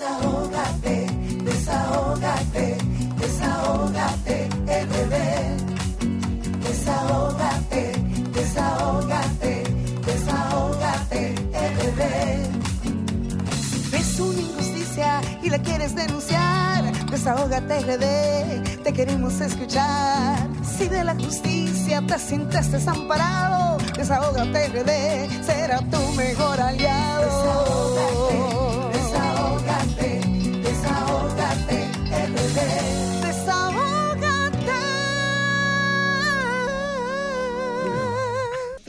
Desahógate, desahógate, desahógate, bebé. Desahógate, desahógate, desahógate, bebé. Si ves una injusticia y la quieres denunciar, desahógate, RD, te queremos escuchar. Si de la justicia te sientes desamparado, desahógate, RD, será tu mejor aliado.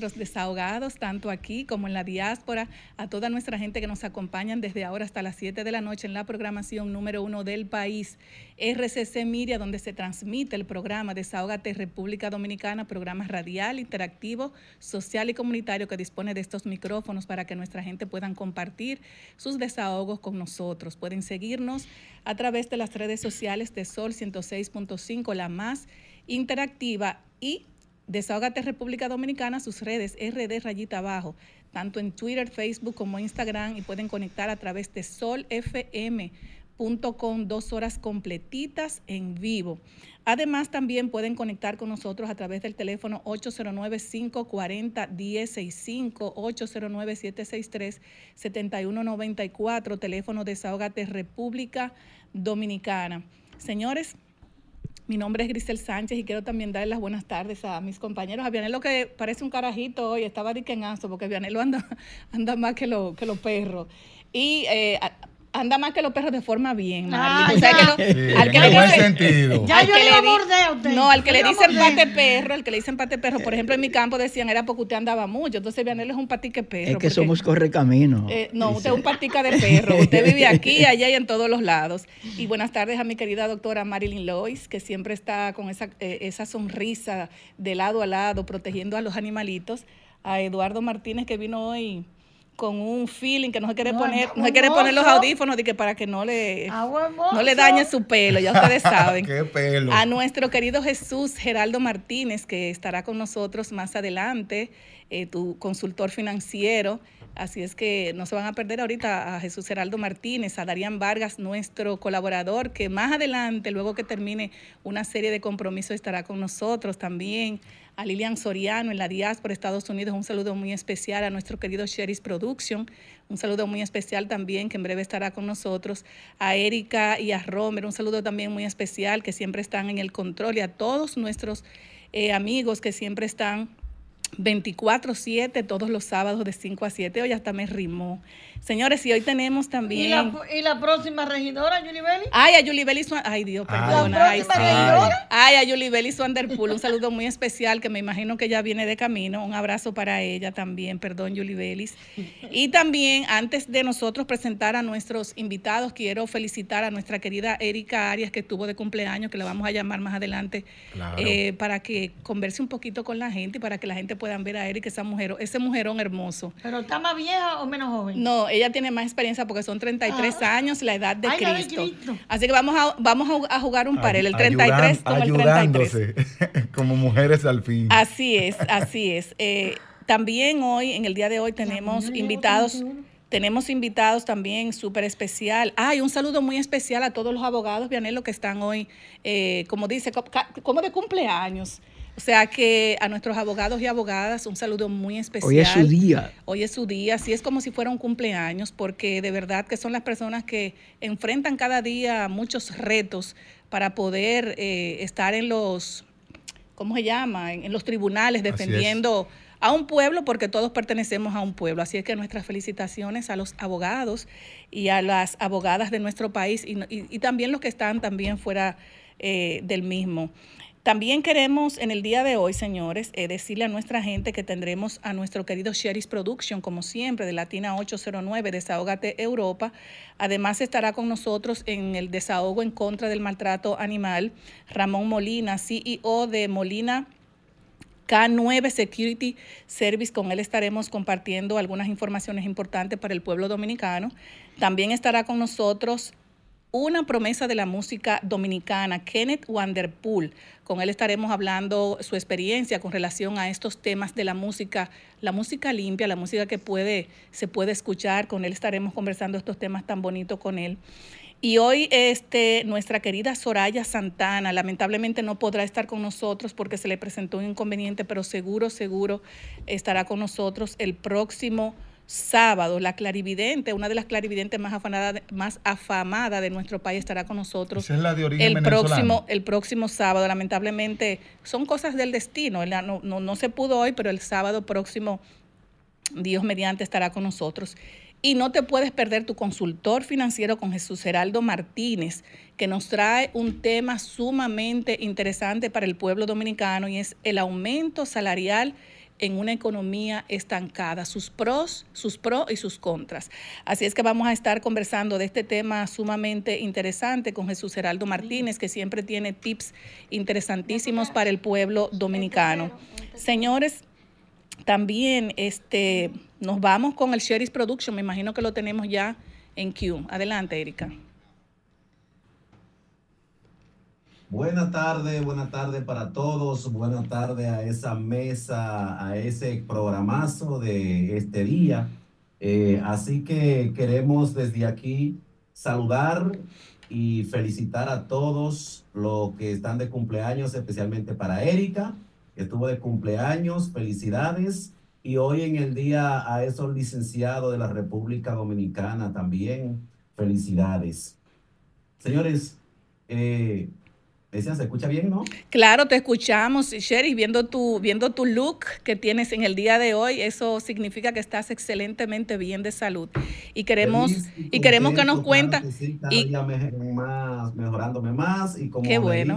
Desahogados, tanto aquí como en la diáspora, a toda nuestra gente que nos acompañan desde ahora hasta las 7 de la noche en la programación número uno del país, RCC Miria, donde se transmite el programa Desahógate República Dominicana, programa radial, interactivo, social y comunitario que dispone de estos micrófonos para que nuestra gente puedan compartir sus desahogos con nosotros. Pueden seguirnos a través de las redes sociales de Sol 106.5, la más interactiva y Desahógate República Dominicana, sus redes RD rayita abajo, tanto en Twitter, Facebook como Instagram y pueden conectar a través de solfm.com dos horas completitas en vivo. Además, también pueden conectar con nosotros a través del teléfono 809-540-1065, 809-763-7194, teléfono Desahógate República Dominicana. Señores, mi nombre es Grisel Sánchez y quiero también darle las buenas tardes a mis compañeros. A Vianelo que parece un carajito hoy, estaba diquenazo porque Vianelo anda, anda más que, lo, que los perros. Y eh, anda más que los perros de forma bien, ah, o sea, que al que le dice, sentido. Ya yo le a usted. No, al que le dicen pate perro, al que le dicen pate perro, por ejemplo, en mi campo decían era porque usted andaba mucho, entonces Vianelo es un patique perro. Es que somos correcamino. Eh, no, usted es un patica de perro, usted vive aquí, allá y en todos los lados. Y buenas tardes a mi querida doctora Marilyn Lois, que siempre está con esa, eh, esa sonrisa de lado a lado, protegiendo a los animalitos. A Eduardo Martínez, que vino hoy con un feeling que no se quiere poner, no se quiere poner los audífonos de que para que no le, no le dañe su pelo, ya ustedes saben. ¿Qué pelo? A nuestro querido Jesús Geraldo Martínez, que estará con nosotros más adelante, eh, tu consultor financiero. Así es que no se van a perder ahorita a Jesús Geraldo Martínez, a Darían Vargas, nuestro colaborador, que más adelante, luego que termine una serie de compromisos, estará con nosotros también a Lilian Soriano en la diáspora Estados Unidos, un saludo muy especial a nuestro querido Sheris Production, un saludo muy especial también que en breve estará con nosotros, a Erika y a Romer, un saludo también muy especial que siempre están en el control y a todos nuestros eh, amigos que siempre están 24-7 todos los sábados de 5 a 7. Hoy hasta me rimó. Señores, y hoy tenemos también. ¿Y la, próxima regidora, Yulibeli? Ay, a Yulibeli Ay, Dios, perdona. Ay, Ay, a Yulibeli Swanderpool. Un saludo muy especial que me imagino que ya viene de camino. Un abrazo para ella también. Perdón, Yulibelis. Y también, antes de nosotros presentar a nuestros invitados, quiero felicitar a nuestra querida Erika Arias, que estuvo de cumpleaños, que la vamos a llamar más adelante, eh, para que converse un poquito con la gente y para que la gente pueda ver a Erika, esa mujer, ese mujerón hermoso. ¿Pero está más vieja o menos joven? No, ella tiene más experiencia porque son 33 ah. años, la edad de, Cristo. Así que vamos a, vamos a jugar un par, el 33 como el 33. como mujeres al fin. Así es, así es. Eh, también hoy, en el día de hoy, tenemos invitados. Tenemos invitados también súper especial. Ay, un saludo muy especial a todos los abogados, Vianelo, que están hoy, eh, como dice, como de cumpleaños. O sea que a nuestros abogados y abogadas un saludo muy especial. Hoy es su día. Hoy es su día, así es como si fuera un cumpleaños, porque de verdad que son las personas que enfrentan cada día muchos retos para poder eh, estar en los, ¿cómo se llama? En, los tribunales defendiendo a un pueblo, porque todos pertenecemos a un pueblo. Así es que nuestras felicitaciones a los abogados y a las abogadas de nuestro país y, también los que están también fuera eh, del mismo. También queremos en el día de hoy, señores, eh, decirle a nuestra gente que tendremos a nuestro querido Sheris Production, como siempre, de Latina 809, Desahógate Europa. Además estará con nosotros en el desahogo en contra del maltrato animal, Ramón Molina, CEO de Molina K9 Security Service. Con él estaremos compartiendo algunas informaciones importantes para el pueblo dominicano. También estará con nosotros una promesa de la música dominicana, Kenneth Wanderpool. Con él estaremos hablando su experiencia con relación a estos temas de la música, la música limpia, la música que puede, se puede escuchar. Con él estaremos conversando estos temas tan bonitos con él. Y hoy este, nuestra querida Soraya Santana lamentablemente no podrá estar con nosotros porque se le presentó un inconveniente, pero seguro, seguro estará con nosotros el próximo sábado. La clarividente, una de las clarividentes más afamadas más afamada de nuestro país, estará con nosotros. es la de origen el próximo, el próximo sábado. Lamentablemente son cosas del destino. No, no, no se pudo hoy, pero el sábado próximo, Dios mediante, estará con nosotros. Y no te puedes perder tu consultor financiero con Jesús Heraldo Martínez, que nos trae un tema sumamente interesante para el pueblo dominicano y es el aumento salarial en una economía estancada, sus pros, sus pros y sus contras. Así es que vamos a estar conversando de este tema sumamente interesante con Jesús Heraldo Martínez, que siempre tiene tips interesantísimos para el pueblo dominicano. Señores, también este, nos vamos con el Sherry's Production. Me imagino que lo tenemos ya en Q. Adelante, Erika. Buenas tardes, buenas tardes para todos. Buenas tardes a esa mesa, a ese programazo de este día. Eh, así que queremos desde aquí saludar y felicitar a todos los que están de cumpleaños, especialmente para Erika estuvo de cumpleaños, felicidades. Y hoy en el día a esos licenciados de la República Dominicana también, felicidades. Señores, eh, ¿se escucha bien, no? Claro, te escuchamos, Sherry, viendo tu, viendo tu look que tienes en el día de hoy, eso significa que estás excelentemente bien de salud. Y queremos, y, queremos que nos cuenta. y, día más, mejorándome más y como qué bueno.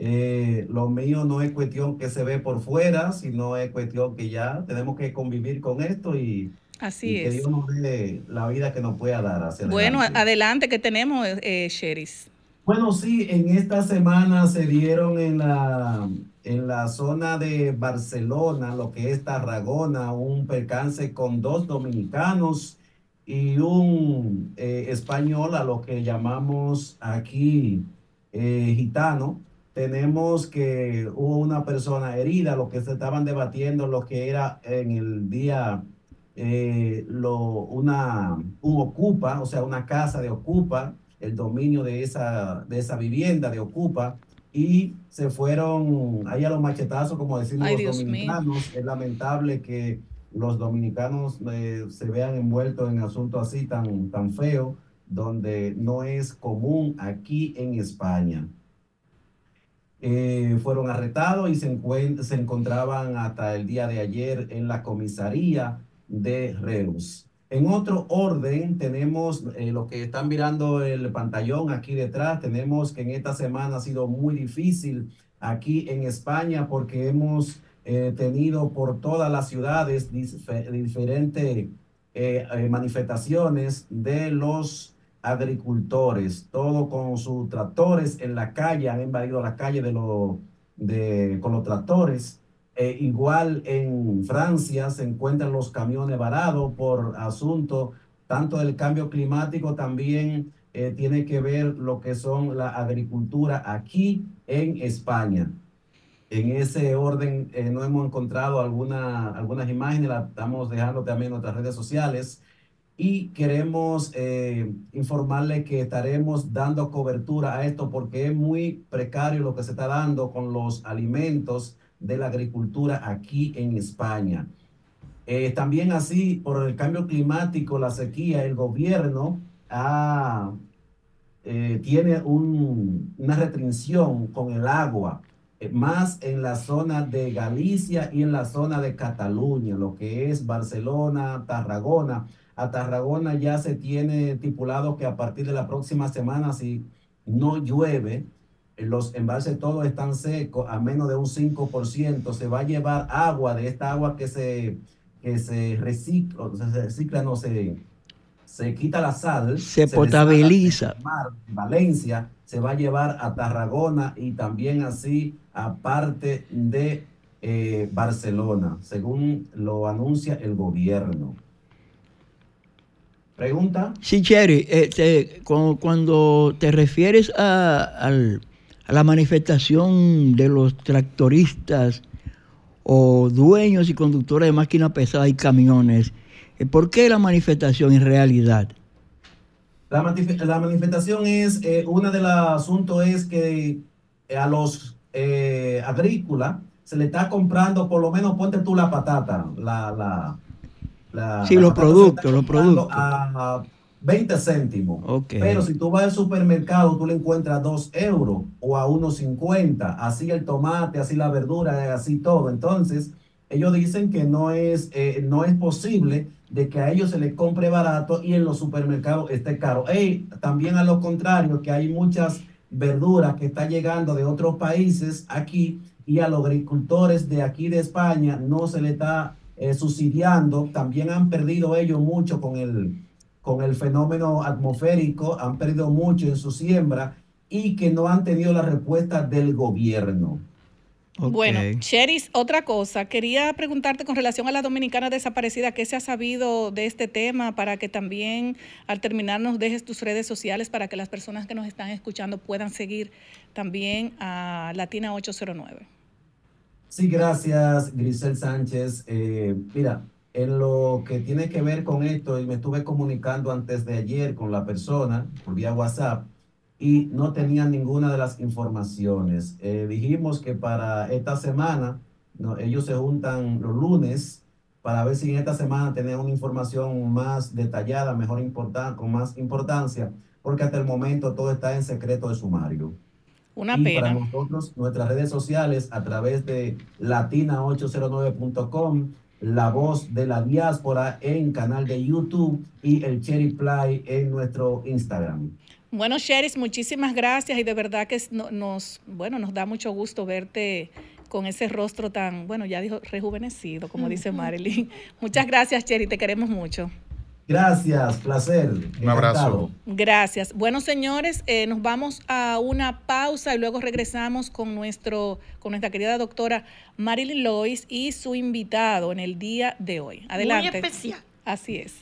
Eh, lo mío no es cuestión que se ve por fuera, sino es cuestión que ya tenemos que convivir con esto y, Así que Dios nos dé la vida que nos pueda dar. bueno, adelante, que tenemos, eh, Sheris. Bueno, sí, en esta semana se dieron en la, en la zona de Barcelona, lo que es Tarragona, un percance con dos dominicanos y un eh, español, a lo que llamamos aquí eh, gitano. Tenemos que hubo una persona herida, lo que se estaban debatiendo, lo que era en el día, eh, lo, una, un ocupa, o sea, una casa de ocupa, el dominio de esa, de esa vivienda de ocupa, y se fueron ahí a los machetazos, como decimos los dominicanos. Es lamentable que los dominicanos eh, se vean envueltos en asuntos así tan, tan feos, donde no es común aquí en España. Eh, fueron arrestados y se, se, encontraban hasta el día de ayer en la comisaría de Reus. En otro orden, tenemos eh, lo que están mirando el pantallón aquí detrás, tenemos que en esta semana ha sido muy difícil aquí en España porque hemos eh, tenido por todas las ciudades diferentes manifestaciones de los agricultores, todo con sus tractores en la calle, han invadido la calle de de, con los tractores. Eh, igual en Francia se encuentran los camiones varados por asunto tanto del cambio climático, también eh, tiene que ver lo que son la agricultura aquí en España. En ese orden eh, no hemos encontrado alguna, algunas imágenes, las estamos dejando también en nuestras redes sociales y queremos eh, informarle que estaremos dando cobertura a esto porque es muy precario lo que se está dando con los alimentos de la agricultura aquí en España. Eh, también así, por el cambio climático, la sequía, el gobierno eh, tiene una restricción con el agua, más en la zona de Galicia y en la zona de Cataluña, lo que es Barcelona, Tarragona a Tarragona ya se tiene estipulado que a partir de la próxima semana, si no llueve, los embalses todos están secos, a menos de un 5%, se va a llevar agua de esta agua que se, que se recicla, se recicla, no se, se quita la sal. Se, potabiliza. Valencia se va a llevar a Tarragona y también así a parte de eh, Barcelona, según lo anuncia el gobierno. ¿Pregunta? Sí, Cherry, eh, te- cu- cuando te refieres a, al- la manifestación de los tractoristas o dueños y conductores de máquinas pesadas y camiones, eh, ¿por qué la manifestación en realidad? La, manif- la manifestación es, eh, uno de los asuntos es que eh, a los eh, agrícolas se le está comprando, por lo menos ponte tú la patata, la, la, la- Sí, la los productos, los productos. A 20 céntimos. Pero si tú vas al supermercado, tú le encuentras 2 euros o a 1,50. Así el tomate, así la verdura, así todo. Entonces, ellos dicen que no es, eh, no es posible de que a ellos se les compre barato y en los supermercados esté caro. También a lo contrario, que hay muchas verduras que están llegando de otros países aquí y a los agricultores de aquí de España no se le está eh, subsidiando. También han perdido ellos mucho con el, con el fenómeno atmosférico, han perdido mucho en su siembra y que no han tenido la respuesta del gobierno. Bueno, Cheris, otra cosa, quería preguntarte con relación a la dominicana desaparecida, ¿qué se ha sabido de este tema para que también al terminar nos dejes tus redes sociales para que las personas que nos están escuchando puedan seguir también a Latina 809? Sí, gracias, Grisel Sánchez. Eh, mira, en lo que tiene que ver con esto, y me estuve comunicando antes de ayer con la persona por vía WhatsApp y no tenía ninguna de las informaciones. Eh, dijimos que para esta semana, no, ellos se juntan los lunes para ver si en esta semana tenían una información más detallada, mejor importante, con más importancia, porque hasta el momento todo está en secreto de sumario. Una y para pena. nosotros, nuestras redes sociales a través de latina809.com, La Voz de la Diáspora en canal de YouTube y el Cherry Play en nuestro Instagram. Bueno, Cheris, muchísimas gracias y de verdad que nos, bueno, nos da mucho gusto verte con ese rostro tan, bueno, ya dijo rejuvenecido, como dice Marilyn. Muchas gracias, Cheris, te queremos mucho. Gracias, placer. Un abrazo. encantado. Gracias. Bueno, señores, eh, nos vamos a una pausa y luego regresamos con nuestro, con nuestra querida doctora Marilyn Lois y su invitado en el día de hoy. Adelante. Muy especial. Así es.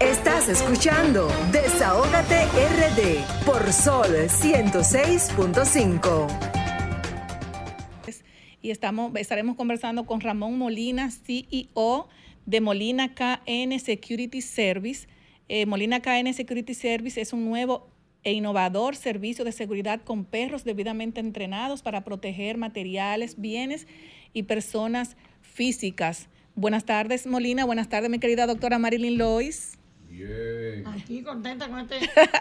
Estás escuchando Desahógate RD por Sol 106.5. y estamos, estaremos conversando con Ramón Molina, CEO de Molina KN Security Service. Eh, Molina KN Security Service es un nuevo e innovador servicio de seguridad con perros debidamente entrenados para proteger materiales, bienes y personas físicas. Buenas tardes, Molina. Buenas tardes, mi querida doctora Marilyn Lois. Aquí contenta con, este,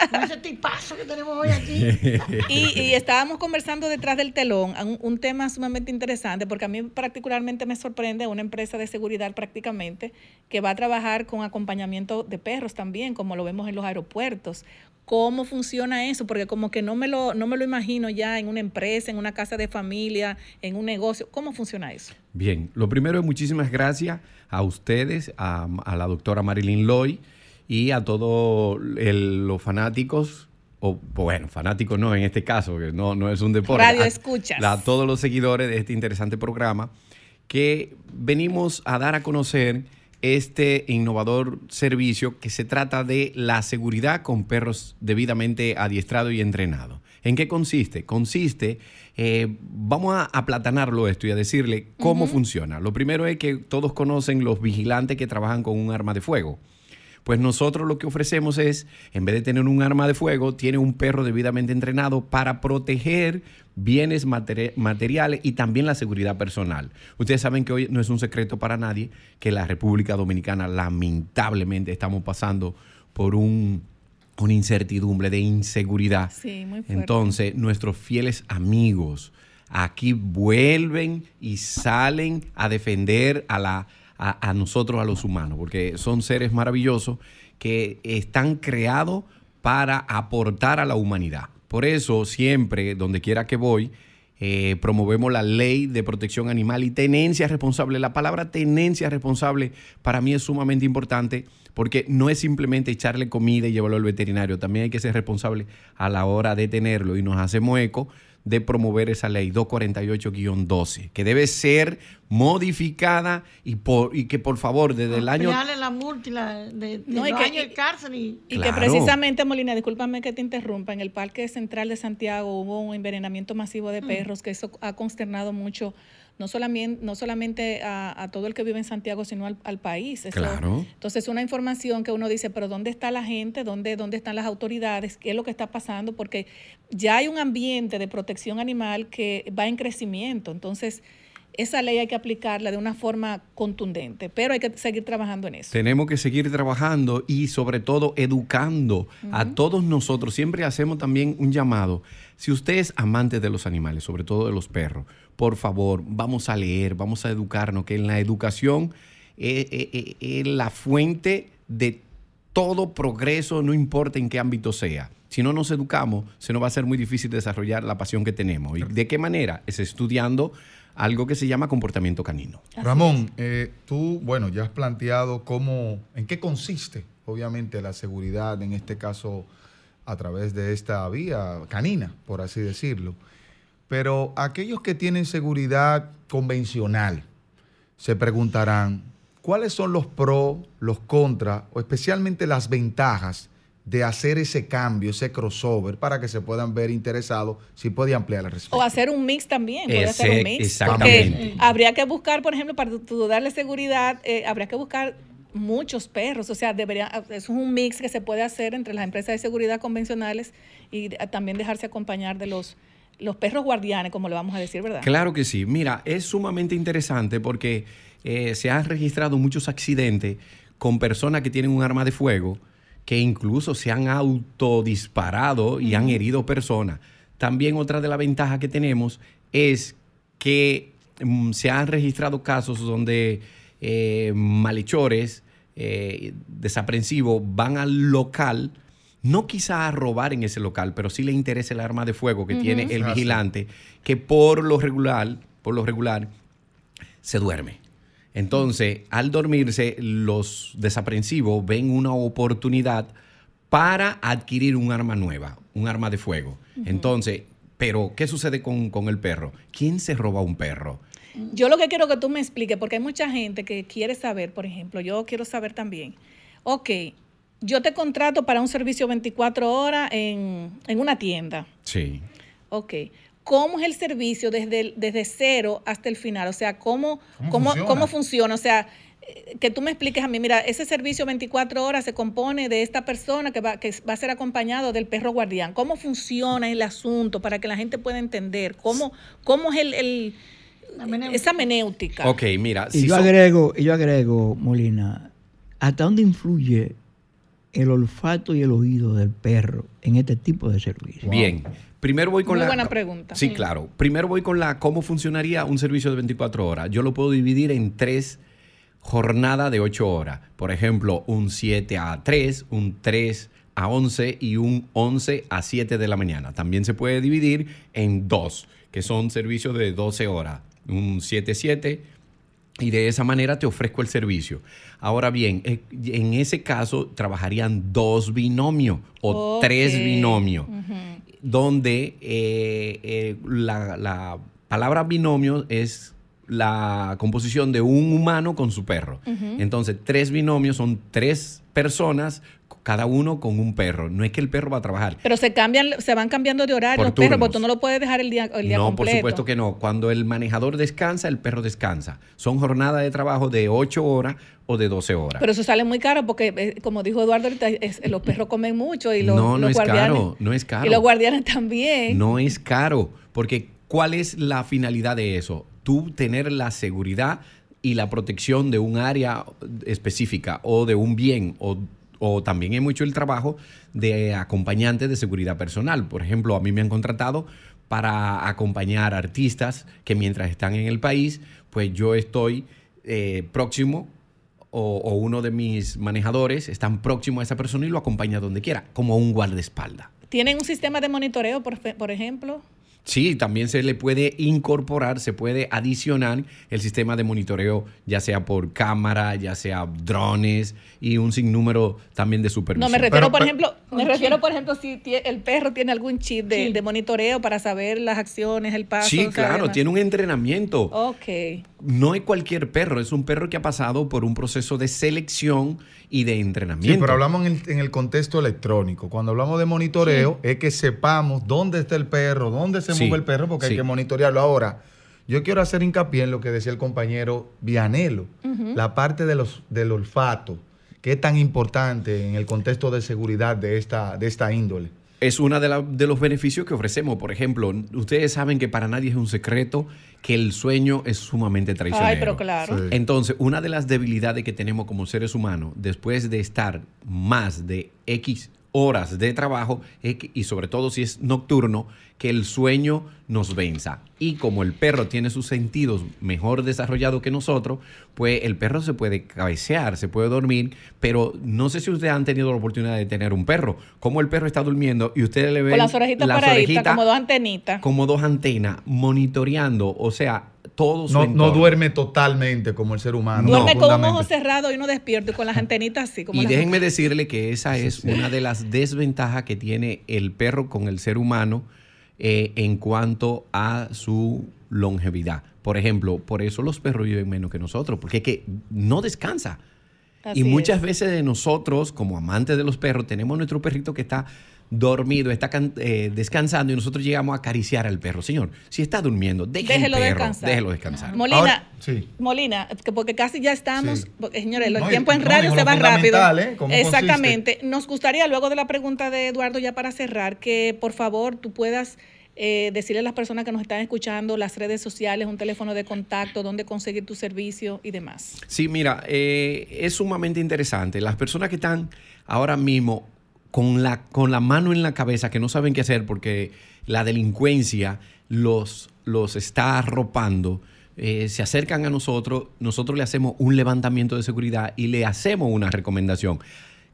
con ese tipazo que tenemos hoy aquí. Y, y estábamos conversando detrás del telón, un, un tema sumamente interesante, porque a mí particularmente me sorprende una empresa de seguridad prácticamente que va a trabajar con acompañamiento de perros también, como lo vemos en los aeropuertos. ¿Cómo funciona eso? Porque como que no me lo, no me lo imagino ya en una empresa, en una casa de familia, en un negocio. ¿Cómo funciona eso? Bien, lo primero es muchísimas gracias a ustedes, a, a la doctora Marilyn Loy y a todos los fanáticos, o bueno, fanáticos no en este caso, que no, no es un deporte. Radio escuchas. A todos los seguidores de este interesante programa que venimos a dar a conocer este innovador servicio que se trata de la seguridad con perros debidamente adiestrados y entrenados. ¿En qué consiste? Consiste, eh, vamos a aplatanarlo esto y a decirle cómo funciona. Lo primero es que todos conocen los vigilantes que trabajan con un arma de fuego. Pues nosotros lo que ofrecemos es, en vez de tener un arma de fuego, tiene un perro debidamente entrenado para proteger bienes materi- materiales y también la seguridad personal. Ustedes saben que hoy no es un secreto para nadie que la República Dominicana lamentablemente estamos pasando por un, una incertidumbre de inseguridad. Sí, muy fuerte. Entonces, nuestros fieles amigos aquí vuelven y salen a defender a, la, a, nosotros, a los humanos, porque son seres maravillosos que están creados para aportar a la humanidad. Por eso, siempre, donde quiera que voy, eh, promovemos la ley de protección animal y tenencia responsable. La palabra tenencia responsable para mí es sumamente importante porque no es simplemente echarle comida y llevarlo al veterinario, también hay que ser responsable a la hora de tenerlo y nos hacemos eco de promover esa ley 248-12, que debe ser modificada y, por, y que por favor desde el año... La multa y la- de, de No, y que- años de cárcel y... Y Claro. que precisamente, Molina, discúlpame que te interrumpa, en el Parque Central de Santiago hubo un envenenamiento masivo Mm. de perros, que eso ha consternado mucho, no solamente, no solamente a, a todo el que vive en Santiago, sino al, al país. Eso- Claro. Entonces, una información que uno dice, pero ¿dónde está la gente? ¿Dónde, ¿Dónde están las autoridades? ¿Qué es lo que está pasando? Porque ya hay un ambiente de protección animal que va en crecimiento. Entonces, esa ley hay que aplicarla de una forma contundente, pero hay que seguir trabajando en eso. Tenemos que seguir trabajando y sobre todo educando a todos nosotros. Siempre hacemos también un llamado. Si usted es amante de los animales, sobre todo de los perros, por favor, vamos a leer, vamos a educarnos, que en la educación eh, eh, eh, es la fuente de todo progreso, no importa en qué ámbito sea. Si no nos educamos, se nos va a ser muy difícil desarrollar la pasión que tenemos. ¿Y de qué manera? Es estudiando algo que se llama comportamiento canino. Ramón, eh, tú, bueno, ya has planteado cómo, en qué consiste, obviamente, la seguridad, en este caso, a través de esta vía canina, por así decirlo. Pero aquellos que tienen seguridad convencional se preguntarán, ¿cuáles son los pros, los contras, o especialmente las ventajas de hacer ese cambio, ese crossover, para que se puedan ver interesados si puede ampliar la respuesta? O hacer un mix también, puede Ese- hacer un mix. exactamente. Porque habría que buscar, por ejemplo, para tu darle seguridad, eh, habría que buscar muchos perros. O sea, debería, es un mix que se puede hacer entre las empresas de seguridad convencionales y también dejarse acompañar de los, los perros guardianes, como le vamos a decir, ¿verdad? Claro que sí. Mira, es sumamente interesante porque eh, se han registrado muchos accidentes con personas que tienen un arma de fuego que incluso se han autodisparado y han herido personas. También otra de las ventajas que tenemos es que mm, se han registrado casos donde eh, malhechores eh, desaprensivos van al local, no quizá a robar en ese local, pero sí le interesa el arma de fuego que tiene el Ah, vigilante, que por lo regular, por lo regular, se duerme. Entonces, al dormirse, los desaprensivos ven una oportunidad para adquirir un arma nueva, un arma de fuego. Entonces, pero, ¿qué sucede con, con el perro? ¿Quién se roba un perro? Yo lo que quiero que tú me expliques, porque hay mucha gente que quiere saber, por ejemplo, yo quiero saber también, ok, yo te contrato para un servicio 24 horas en, en una tienda, Sí. ok. ¿Cómo es el servicio desde, el- desde cero hasta el final? O sea, ¿cómo, ¿Cómo cómo, funciona? cómo funciona? O sea, eh, que tú me expliques a mí, mira, ese servicio 24 horas se compone de esta persona que va, que va a ser acompañado del perro guardián. ¿Cómo funciona el asunto para que la gente pueda entender? ¿Cómo, cómo es el, el- esa menéutica? Ok, mira. Y si yo son- agrego, y yo agrego, Molina, ¿hasta dónde influye el olfato y el oído del perro en este tipo de servicio? Bien. Primero voy con Muy la. buena pregunta. Sí, claro. Primero voy con la cómo funcionaría un servicio de 24 horas. Yo lo puedo dividir en tres jornadas de 8 horas. Por ejemplo, un 7 a 3, un 3 a 11 y un 11 a 7 de la mañana. También se puede dividir en dos, que son servicios de 12 horas. Un 7-7 y de esa manera te ofrezco el servicio. Ahora bien, eh, en ese caso trabajarían dos binomios o tres binomios donde eh, eh, la, la palabra binomio es la composición de un humano con su perro. Entonces, tres binomios son tres personas, cada uno con un perro. No es que el perro va a trabajar. Pero se cambian, se van cambiando de horario Por los perros, porque tú no lo puedes dejar el día, el día no, completo. por supuesto que no. Cuando el manejador descansa, el perro descansa. Son jornadas de trabajo de 8 horas o de 12 horas. Pero eso sale muy caro porque, eh, como dijo Eduardo ahorita, es- los perros comen mucho y los, no, no los es guardianes. caro, no es caro. Y los guardianes también. No es caro, porque ¿cuál es la finalidad de eso? Tú tener la seguridad y la protección de un área específica o de un bien o, o también he mucho el trabajo de acompañante de seguridad personal. Por ejemplo, a mí me han contratado para acompañar artistas que mientras están en el país, pues yo estoy eh, próximo o, uno de mis manejadores están próximo a esa persona y lo acompaña donde quiera, como un guardaespaldas. ¿Tienen un sistema de monitoreo, por, por ejemplo? Sí, también se le puede incorporar, se puede adicionar el sistema de monitoreo, ya sea por cámara, ya sea drones y un sinnúmero también de supervisión. No, me refiero, Pero- por pero- ejemplo, me refiero, por ejemplo, si el perro tiene algún chip de, Sí. de monitoreo para saber las acciones, el paso. Sí, claro, tiene un entrenamiento. Ok. No es cualquier perro, es un perro que ha pasado por un proceso de selección y de Sí, entrenamiento. pero hablamos en el, en el contexto electrónico. Cuando hablamos de monitoreo, es que sepamos dónde está el perro, dónde se Sí, mueve el perro, porque sí. hay que monitorearlo. Ahora, yo quiero hacer hincapié en lo que decía el compañero Vianelo, la parte de los, del olfato, que es tan importante en el contexto de seguridad de esta, de esta índole. Es uno de, la- de los beneficios que ofrecemos. Por ejemplo, ustedes saben que para nadie es un secreto que el sueño es sumamente traicionero. Ay, pero claro. Sí. Entonces, una de las debilidades que tenemos como seres humanos, después de estar más de X horas de trabajo, que- y sobre todo si es nocturno, que el sueño nos venza. Y como el perro tiene sus sentidos mejor desarrollados que nosotros, pues el perro se puede cabecear, se puede dormir, pero no sé si ustedes han tenido la oportunidad de tener un perro. Como el perro está durmiendo y ustedes le ven Con las orejitas las orejitas como dos antenitas. como dos antenas monitoreando, o sea, todo su No, duerme totalmente como el ser humano. Duerme con un ojo cerrado y uno despierto y con las antenitas así. Como Y las- déjenme decirle que esa es una de las desventajas que tiene el perro con el ser humano eh, en cuanto a su longevidad. Por ejemplo, por eso los perros viven menos que nosotros, porque es que no descansa. Así y muchas es. veces de nosotros, como amantes de los perros, tenemos nuestro perrito que está dormido, está can- eh, descansando y nosotros llegamos a acariciar al perro. Señor, si está durmiendo, deje Déjelo el perro, descansar. déjelo descansar. Molina, Ahora, sí. Molina, que porque casi ya estamos, Sí. porque, señores, el No, en no, radio se va rápido. ¿eh? ¿Cómo Exactamente. Nos gustaría, luego de la pregunta de Eduardo, ya para cerrar, que por favor tú puedas eh, decirle a las personas que nos están escuchando las redes sociales, un teléfono de contacto, dónde conseguir tu servicio y demás. Sí, mira, eh, es sumamente interesante. Las personas que están ahora mismo con la, con la mano en la cabeza, que no saben qué hacer porque la delincuencia los, los está arropando, eh, se acercan a nosotros, nosotros le hacemos un levantamiento de seguridad y le hacemos una recomendación.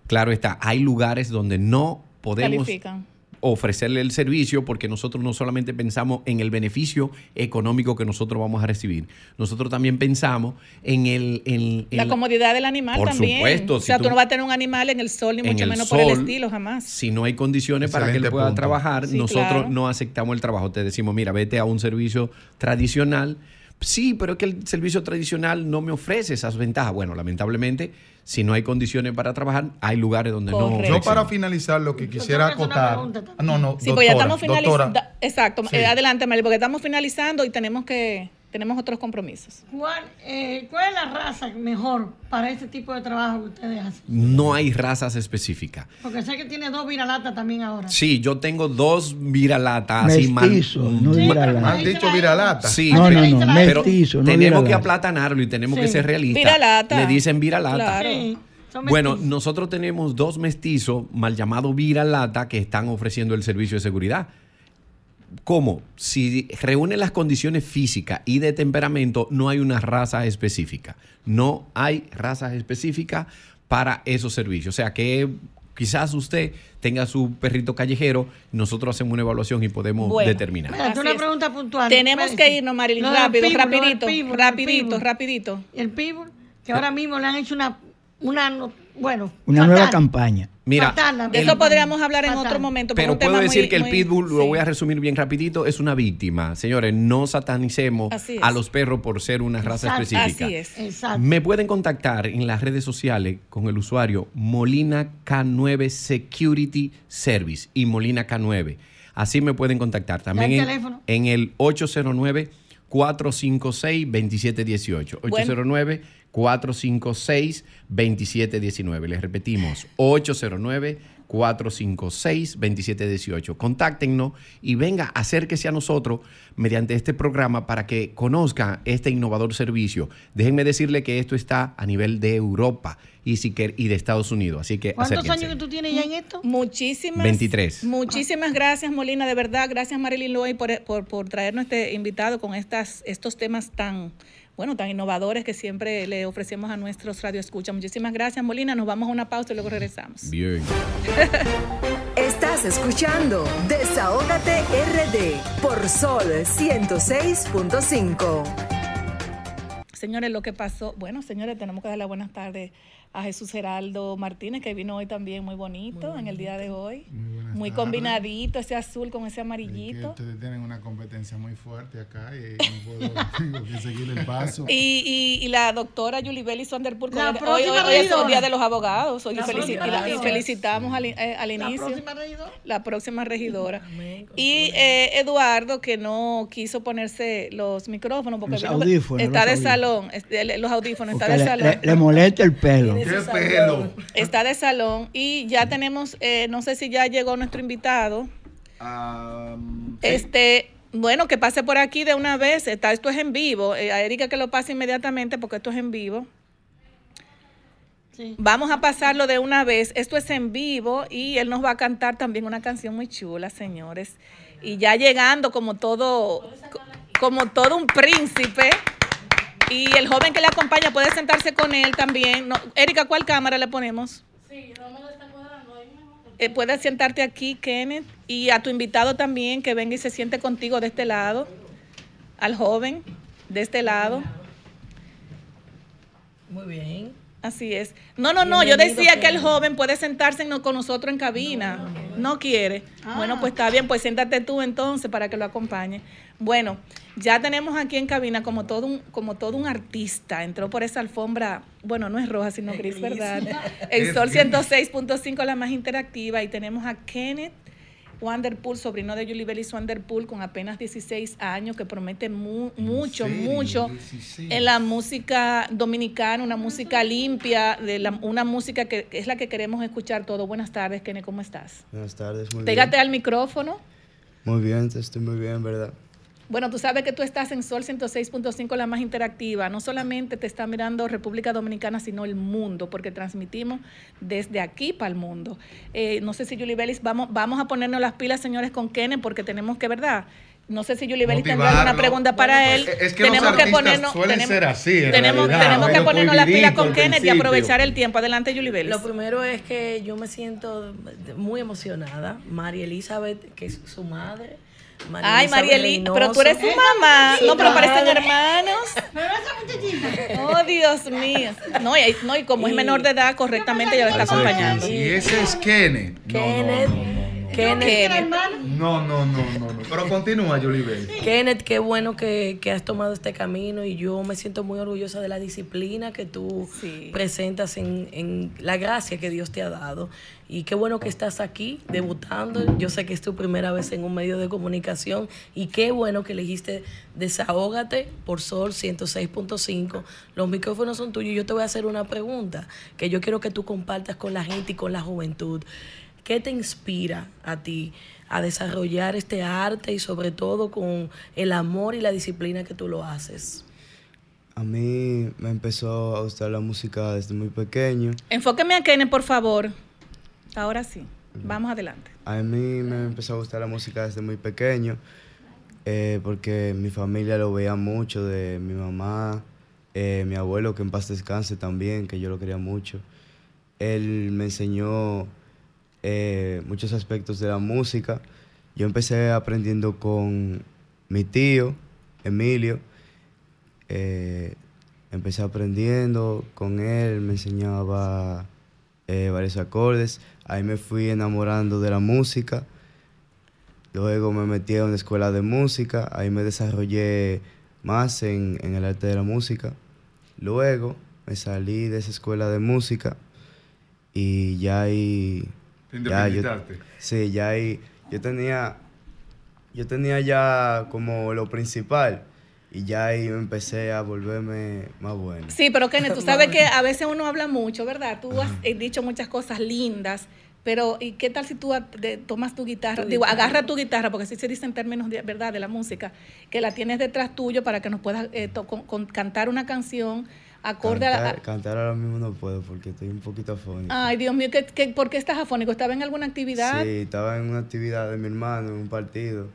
Claro está, hay lugares donde no podemos. Ofrecerle el servicio porque nosotros no solamente pensamos en el beneficio económico que nosotros vamos a recibir, nosotros también pensamos en el... En, en La comodidad del animal Por también. supuesto, o si sea, tú, tú- no vas a tener un animal en el sol, ni mucho el menos por el estilo, jamás. Si no hay condiciones para que él pueda punto. trabajar, Sí, nosotros claro. no aceptamos el trabajo. Te decimos, mira, vete a un servicio tradicional. Sí, pero es que el servicio tradicional no me ofrece esas ventajas. Bueno, lamentablemente, si no hay condiciones para trabajar, hay lugares donde no. Yo para finalizar lo que quisiera acotar. No, no, Sí, pues ya doctora, estamos finalizando. doctora. Exacto. Sí. Eh, adelante, Mari, porque estamos finalizando y tenemos que tenemos otros compromisos. ¿Cuál, eh, ¿Cuál es la raza mejor para este tipo de trabajo que ustedes hacen? No hay razas específicas. Porque sé que tiene dos viralatas también ahora. Sí, yo tengo dos viralatas así mal- Mestizo, no viralata. Han dicho viralata. Sí, No, no, no, pero mestizo, no tenemos que aplatanarlo y tenemos que ser realistas. Viralata. Le dicen viralata. Claro. Sí, Bueno, nosotros tenemos dos mestizos mal llamados viralata que están ofreciendo el servicio de seguridad. ¿Cómo? Si reúne las condiciones físicas y de temperamento, no hay una raza específica. No hay razas específicas para esos servicios. O sea que quizás usted tenga su perrito callejero, nosotros hacemos una evaluación y podemos Bueno. determinar. Espérate, Así una es. pregunta puntual. Tenemos que irnos, Marilyn, del rápido, del rapidito, el rapidito, pitbull. rapidito. El pitbull, que ahora mismo le han hecho una, una no- bueno, Una fatal. nueva campaña. Mira, Fatal De eso podríamos hablar en otro momento. Pero un tema puedo decir muy- que el muy- pitbull, lo voy a resumir bien rapidito, es una víctima. Señores, no satanicemos a los perros por ser una raza Exacto. específica. Así es. Exacto. Me pueden contactar en las redes sociales con el usuario Molina K9 Security Service y Molina K9. Así me pueden contactar. También el en, en el 809 456 2718. 809 456 2719. Les repetimos, 809 456 2718. Contáctenos y venga, acérquese a nosotros mediante este programa para que conozca este innovador servicio. Déjenme decirle que esto está a nivel de Europa y, y de Estados Unidos. Así que ¿Cuántos acérquense. años que tú tienes ya en esto? Muchísimas. 23. Muchísimas gracias, Molina, de verdad. Gracias, Marilyn Loy, por, por, por traernos este invitado con estas, estos temas tan bueno, tan innovadores que siempre le ofrecemos a nuestros radioescuchas. Muchísimas gracias, Molina. Nos vamos a una pausa y luego regresamos. Bien. Estás escuchando Desahógate RD por Sol 106.5. Señores, lo que pasó, bueno, señores, tenemos que dar las buenas tardes a Jesús Geraldo Martínez, que vino hoy también muy bonito, en el día de hoy. Muy combinadito, ese azul con ese Es que amarillito. ustedes tienen una competencia muy fuerte acá y no puedo tengo que seguir el paso. Y, y, y la doctora Julie Bellis Sonderburg, La hoy, hoy, hoy es el día de los abogados, hoy La felici- y, la- felicitamos al, eh, al La inicio. próxima regidora. la próxima regidora. Y eh, Eduardo, que no quiso ponerse los micrófonos porque Los vino- audífonos, está los de salón, es- el- los audífonos, está de le, salón. le- le molesta el pelo. ¡Qué pelo! Está de salón y ya tenemos, eh, no sé si ya llegó nuestro invitado. Este, bueno, que pase por aquí de una vez. Está, esto es en vivo. Eh, a Erika que lo pase inmediatamente porque esto es en vivo. Sí. Vamos a pasarlo de una vez. Esto es en vivo y él nos va a cantar también una canción muy chula, señores. Y ya llegando como todo, como todo un príncipe. Y el joven que le acompaña puede sentarse con él también. No, Erika, ¿cuál cámara le ponemos? Eh, puedes sentarte aquí, Kenneth, y a tu invitado también que venga y se siente contigo de este lado, al joven de este lado. Muy bien. Así es. No, no, no, yo decía que el joven puede sentarse en- con nosotros en cabina. No quiere. Bueno, pues está bien, pues siéntate tú entonces para que lo acompañe. Bueno, ya tenemos aquí en cabina como todo un, como todo un artista. Entró por esa alfombra, bueno, no es roja, sino gris, ¿verdad? El Sol gris. 106.5, la más interactiva. Y tenemos a Kenneth Wanderpool, sobrino de Julie Bellis Wanderpool, con apenas 16 años, que promete mu- mucho, serio? mucho 16. en la música dominicana, una música limpia, de la- una música que, es la que queremos escuchar todo. Buenas tardes, Kenneth, ¿cómo estás? Buenas tardes, muy Pégate bien. al micrófono. Muy bien, estoy muy bien, ¿verdad? Bueno, tú sabes que tú estás en Sol 106.5, la más interactiva. No solamente te está mirando República Dominicana, sino el mundo, porque transmitimos desde aquí para el mundo. Eh, no sé si Julie Bellis, vamos, vamos a ponernos las pilas, señores, con Kenneth, porque tenemos que, ¿verdad? No sé si Julie Bellis tendrá alguna pregunta para él. pues, es que los artistas suelen tenemos, ser así, en tenemos, realidad, tenemos que ponernos las pilas con Kenneth y aprovechar el tiempo. Adelante, Julie Bellis. Lo primero es que yo me siento muy emocionada. María Elizabeth, que es su madre. Ay, María Reynoso. pero tú eres su mamá. No, pero parecen hermanos. Pero esa muchachita. Oh, Dios mío. No, y, no, y como es menor de edad, correctamente ella lo está acompañando. Y ese es Kenneth. No, Kenneth. No, no, no, Kenneth, Kenneth. no, no, no, no, no. Pero continúa, Julie Bell. Kenneth, qué bueno que, que has tomado este camino y yo me siento muy orgullosa de la disciplina que tú Sí. presentas en, en la gracia que Dios te ha dado. Y qué bueno que estás aquí debutando. Yo sé que es tu primera vez en un medio de comunicación y qué bueno que elegiste Desahógate por Sol 106.5. Los micrófonos son tuyos. Yo te voy a hacer una pregunta que yo quiero que tú compartas con la gente y con la juventud. ¿Qué te inspira a ti a desarrollar este arte y sobre todo con el amor y la disciplina que tú lo haces? A mí me empezó a gustar la música desde muy pequeño. Enfóqueme a Kenneth, por favor. Ahora sí. Vamos adelante. A mí me empezó a gustar la música desde muy pequeño eh, porque mi familia lo veía mucho, de mi mamá, eh, mi abuelo, que en paz descanse también, que yo lo quería mucho. Él me enseñó eh, muchos aspectos de la música. Yo empecé aprendiendo con mi tío, Emilio. Eh, empecé aprendiendo con él, me enseñaba eh, varios acordes. Ahí me fui enamorando de la música. Luego me metí a una escuela de música. Ahí me desarrollé más en, en el arte de la música. Luego me salí de esa escuela de música y ya ahí... Ya yo- sí, ya ahí... Yo tenía, yo tenía ya como lo principal y ya ahí empecé a volverme más bueno. Sí, pero Kenneth, tú sabes que a veces uno habla mucho, ¿verdad? Tú has eh, dicho muchas cosas lindas, pero ¿y qué tal si tú de- tomas tu guitarra? Tu Digo, guitarra. agarra tu guitarra, porque así se dice en términos de verdad de la música, que la tienes detrás tuyo para que nos puedas eh, to- con- con- cantar una canción acorde a la... Cantar, cantar ahora mismo no puedo porque estoy un poquito afónico. Ay, Dios mío, ¿qué, qué, por qué estás afónico? ¿Estaba en alguna actividad? Sí, estaba en una actividad de mi hermano, en un partido.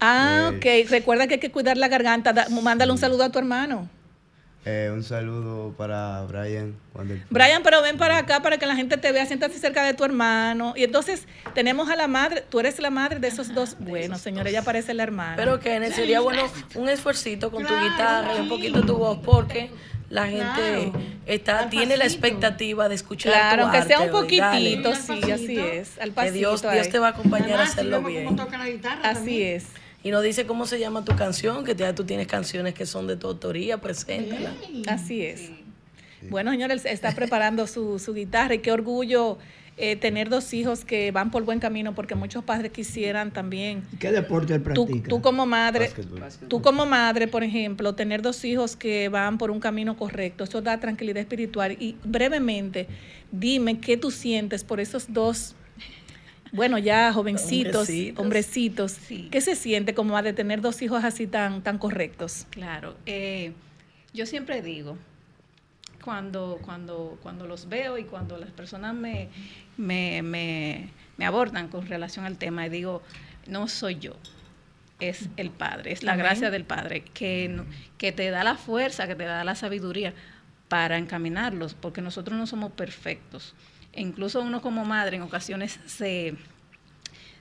Ah, Eh, ok. Recuerda que hay que cuidar la garganta. Da- mándale un saludo a tu hermano. Eh, un saludo para Brian. Wanderpool. Brian, pero ven para acá para que la gente te vea, siéntate cerca de tu hermano. Y entonces tenemos a la madre, tú eres la madre de esos dos. Bueno, señora, ella parece la hermana. Pero que sería bueno un esfuercito con tu guitarra y un poquito tu voz porque la gente está tiene la expectativa de escuchar Claro, tu aunque sea un poquitito, sí, así es. Al Que pasito Dios, Dios ahí. te va a acompañar a Además, si hacerlo bien. toca la guitarra Así también. es. Y nos dice cómo se llama tu canción, que ya tú tienes canciones que son de tu autoría, preséntala. Así es. Bueno, señores, está preparando su, su guitarra y qué orgullo eh, tener dos hijos que van por buen camino porque muchos padres quisieran también. ¿Qué deporte Tú, practica? tú como madre, Básquetbol. tú como madre, por ejemplo, tener dos hijos que van por un camino correcto, eso da tranquilidad espiritual. Y brevemente, dime qué tú sientes por esos dos, bueno, ya jovencitos, Hombrecitos. hombrecitos. Sí. ¿Qué se siente como de tener dos hijos así tan, tan correctos? Claro, eh, yo siempre digo, cuando, cuando, cuando los veo y cuando las personas me, me, me, me abordan con relación al tema, y digo, no soy yo, es el Padre, es la Amén. gracia del Padre, que, que te da la fuerza, que te da la sabiduría para encaminarlos, porque nosotros no somos perfectos. E incluso uno como madre en ocasiones se,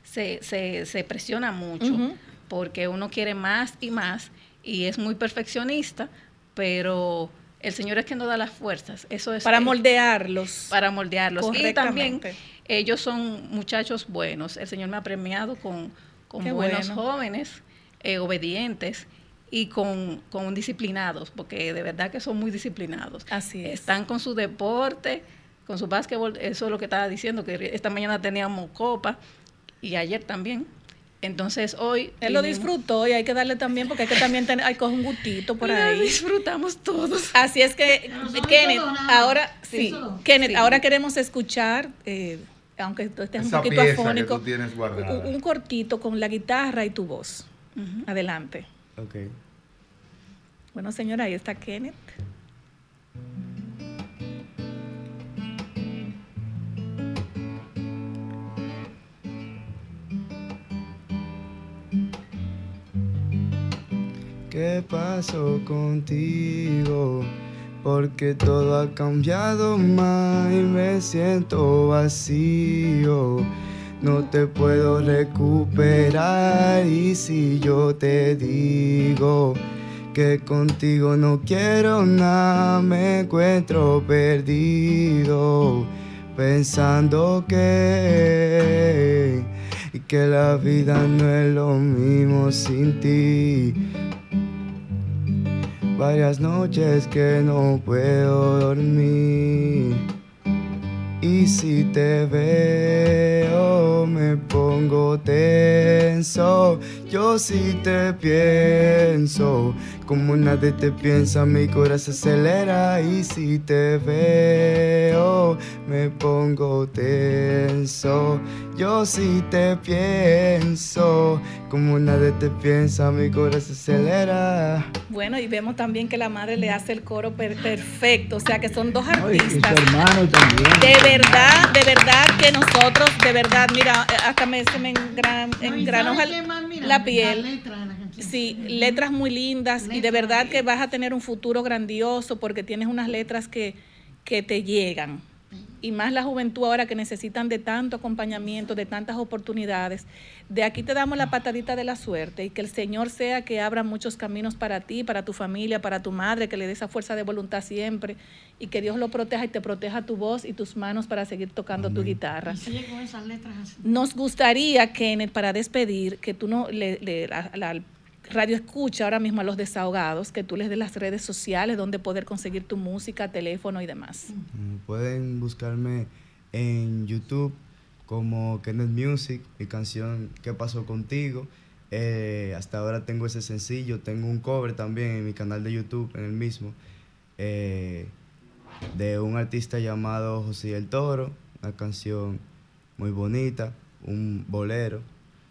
se, se, se presiona mucho porque uno quiere más y más y es muy perfeccionista, pero el Señor es quien nos da las fuerzas. Eso es Para moldearlos. para moldearlos. Y también ellos son muchachos buenos. El Señor me ha premiado con, con buenos bueno. jóvenes, eh, obedientes y con, con disciplinados, porque de verdad que son muy disciplinados. Así es. Están con su deporte, con su básquetbol, eso es lo que estaba diciendo, que esta mañana teníamos copa y ayer también. Entonces hoy... Él lo disfrutó y hay que darle también, porque hay que también tener, hay coger un gustito por Lo ahí. disfrutamos todos. Así es que, Kenneth, ahora sí. Kenneth, Sí. ahora queremos escuchar, eh, aunque tú estés Esa un poquito afónico, un cortito con la guitarra y tu voz. Adelante. Ok. Bueno, señora, ahí está Kenneth. ¿Qué pasó contigo? Porque todo ha cambiado más y me siento vacío. No te puedo recuperar y si yo te digo que contigo no quiero nada, me encuentro perdido. Pensando que, que la vida no es lo mismo sin ti. Varias noches que no puedo dormir. Y si te veo me pongo tenso. Yo sí te pienso. Como nadie te piensa, mi corazón se acelera. Y si te veo me pongo tenso. Yo sí te pienso. Como nadie te piensa, mi corazón se acelera. Bueno, y vemos también que la madre le hace el coro per- perfecto, o sea que son dos artistas. hermano también. De verdad, de verdad que nosotros, de verdad, mira, hasta me, se me engran, la piel. la. Sí, letras muy lindas y de verdad que vas a tener un futuro grandioso porque tienes unas letras que, que te llegan. Y más la juventud ahora que necesitan de tanto acompañamiento, de tantas oportunidades. De aquí te damos la patadita de la suerte y que el Señor sea que abra muchos caminos para ti, para tu familia, para tu madre, que le dé esa fuerza de voluntad siempre y que Dios lo proteja y te proteja tu voz y tus manos para seguir tocando tu guitarra. Y sigue con esas letras así. Nos gustaría, Kenneth, para despedir, que tú no le, la radio escucha ahora mismo a los desahogados, que tú les des las redes sociales donde poder conseguir tu música, teléfono y demás. Mm, Pueden buscarme en YouTube como Kenneth Music, mi canción ¿Qué pasó contigo? Eh, hasta ahora tengo ese sencillo, tengo un cover también en mi canal de YouTube, en el mismo, eh, de un artista llamado José el Toro, una canción muy bonita, un bolero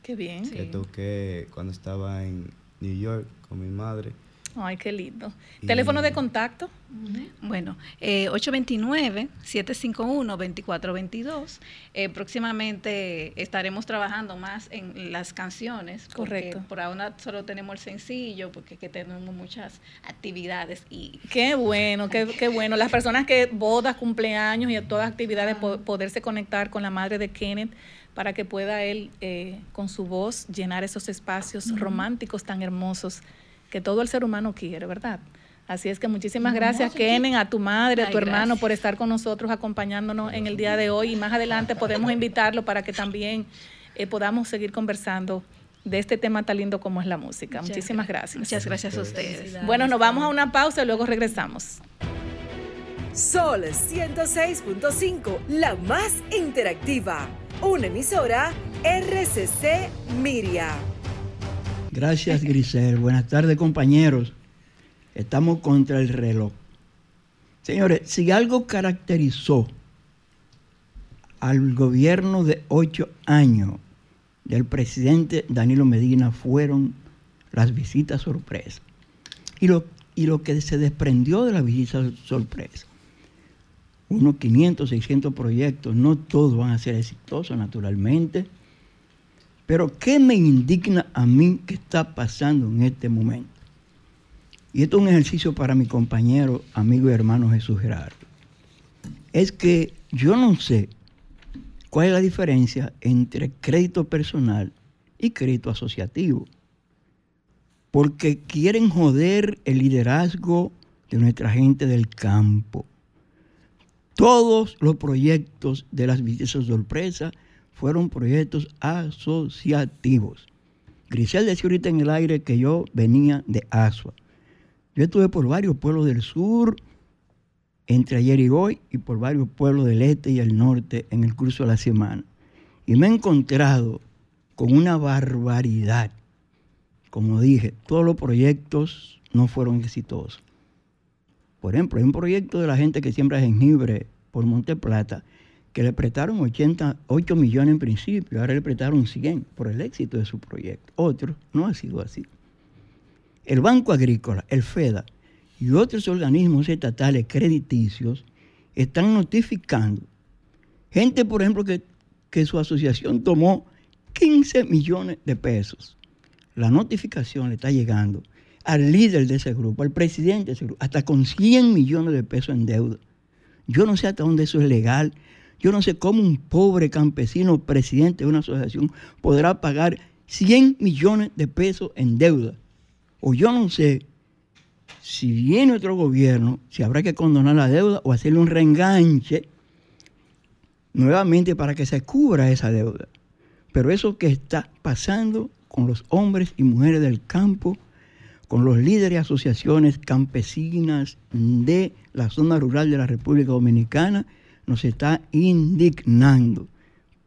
Qué bien. que toqué cuando estaba en New York con mi madre. Ay, qué lindo. ¿Teléfono de contacto? Bueno, eh, 829-751-2422. Eh, próximamente estaremos trabajando más en las canciones. Correcto. Por ahora solo tenemos el sencillo, porque que tenemos muchas actividades y Qué bueno, qué, qué bueno. Las personas que bodas, cumpleaños y todas actividades, po- poderse conectar con la madre de Kenneth para que pueda él, eh, con su voz, llenar esos espacios románticos tan hermosos que todo el ser humano quiere, ¿verdad? Así es que muchísimas gracias. Kenneth, a tu madre, a Ay, tu hermano, gracias. por estar con nosotros, acompañándonos en el día de hoy. Y más adelante podemos invitarlo para que también eh, podamos seguir conversando de este tema tan lindo como es la música. Muchas Muchísimas gra- gracias. muchas gracias a ustedes. Bueno, nos vamos a una pausa y luego regresamos. Sol 106.5, la más interactiva. Una emisora RCC Miria. Gracias, Grisel. Buenas tardes, compañeros. Estamos contra el reloj. Señores, si algo caracterizó al gobierno de ocho años del presidente Danilo Medina fueron las visitas sorpresa. Y lo, y lo que se desprendió de las visitas sorpresa. Unos 500, 600 proyectos, no todos van a ser exitosos, naturalmente. Pero ¿qué me indigna a mí que está pasando en este momento? Y esto es un ejercicio para mi compañero, amigo y hermano Jesús Gerardo. Es que yo no sé cuál es la diferencia entre crédito personal y crédito asociativo. Porque quieren joder el liderazgo de nuestra gente del campo. Todos los proyectos de las visitas sorpresa fueron proyectos asociativos. Grisel decía ahorita en el aire que yo venía de Asua. Yo estuve por varios pueblos del sur, entre ayer y hoy, y por varios pueblos del este y el norte en el curso de la semana. Y me he encontrado con una barbaridad. Como dije, todos los proyectos no fueron exitosos. Por ejemplo, hay un proyecto de la gente que siembra jengibre por Monte Plata que le prestaron 88 millones en principio, ahora le prestaron 100 por el éxito de su proyecto. Otro no ha sido así. El Banco Agrícola, el FEDA y otros organismos estatales crediticios están notificando gente, por ejemplo, que, que su asociación tomó 15 millones de pesos. La notificación le está llegando al líder de ese grupo, al presidente de ese grupo, hasta con 100 millones de pesos en deuda. Yo no sé hasta dónde eso es legal. Yo no sé cómo un pobre campesino presidente de una asociación podrá pagar 100 millones de pesos en deuda. O yo no sé si viene otro gobierno, si habrá que condonar la deuda o hacerle un reenganche nuevamente para que se cubra esa deuda. Pero eso que está pasando con los hombres y mujeres del campo, con los líderes y asociaciones campesinas de la zona rural de la República Dominicana, nos está indignando.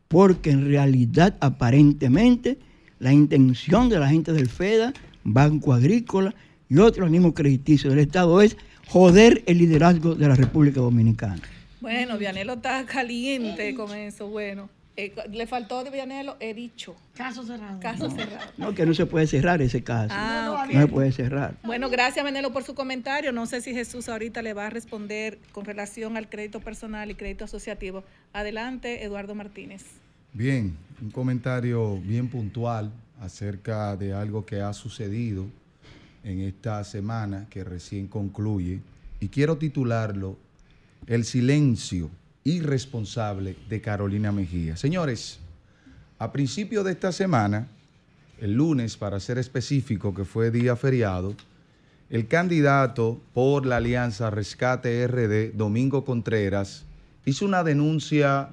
Porque en realidad, aparentemente, la intención de la gente del FEDA, Banco Agrícola y otros organismos crediticios del Estado es joder el liderazgo de la República Dominicana. Bueno, Vianelo está caliente con eso. Bueno, eh, le faltó de Vianelo, he dicho. Caso cerrado. Caso cerrado. No, que no se puede cerrar ese caso. Ah, ok. No se puede cerrar. Bueno, gracias, Venelo, por su comentario. No sé si Jesús ahorita le va a responder con relación al crédito personal y crédito asociativo. Adelante, Eduardo Martínez. Bien, un comentario bien puntual acerca de algo que ha sucedido en esta semana que recién concluye y quiero titularlo El silencio irresponsable de Carolina Mejía. Señores, a principio de esta semana, el lunes para ser específico, que fue día feriado, el candidato por la alianza Rescate RD, Domingo Contreras, hizo una denuncia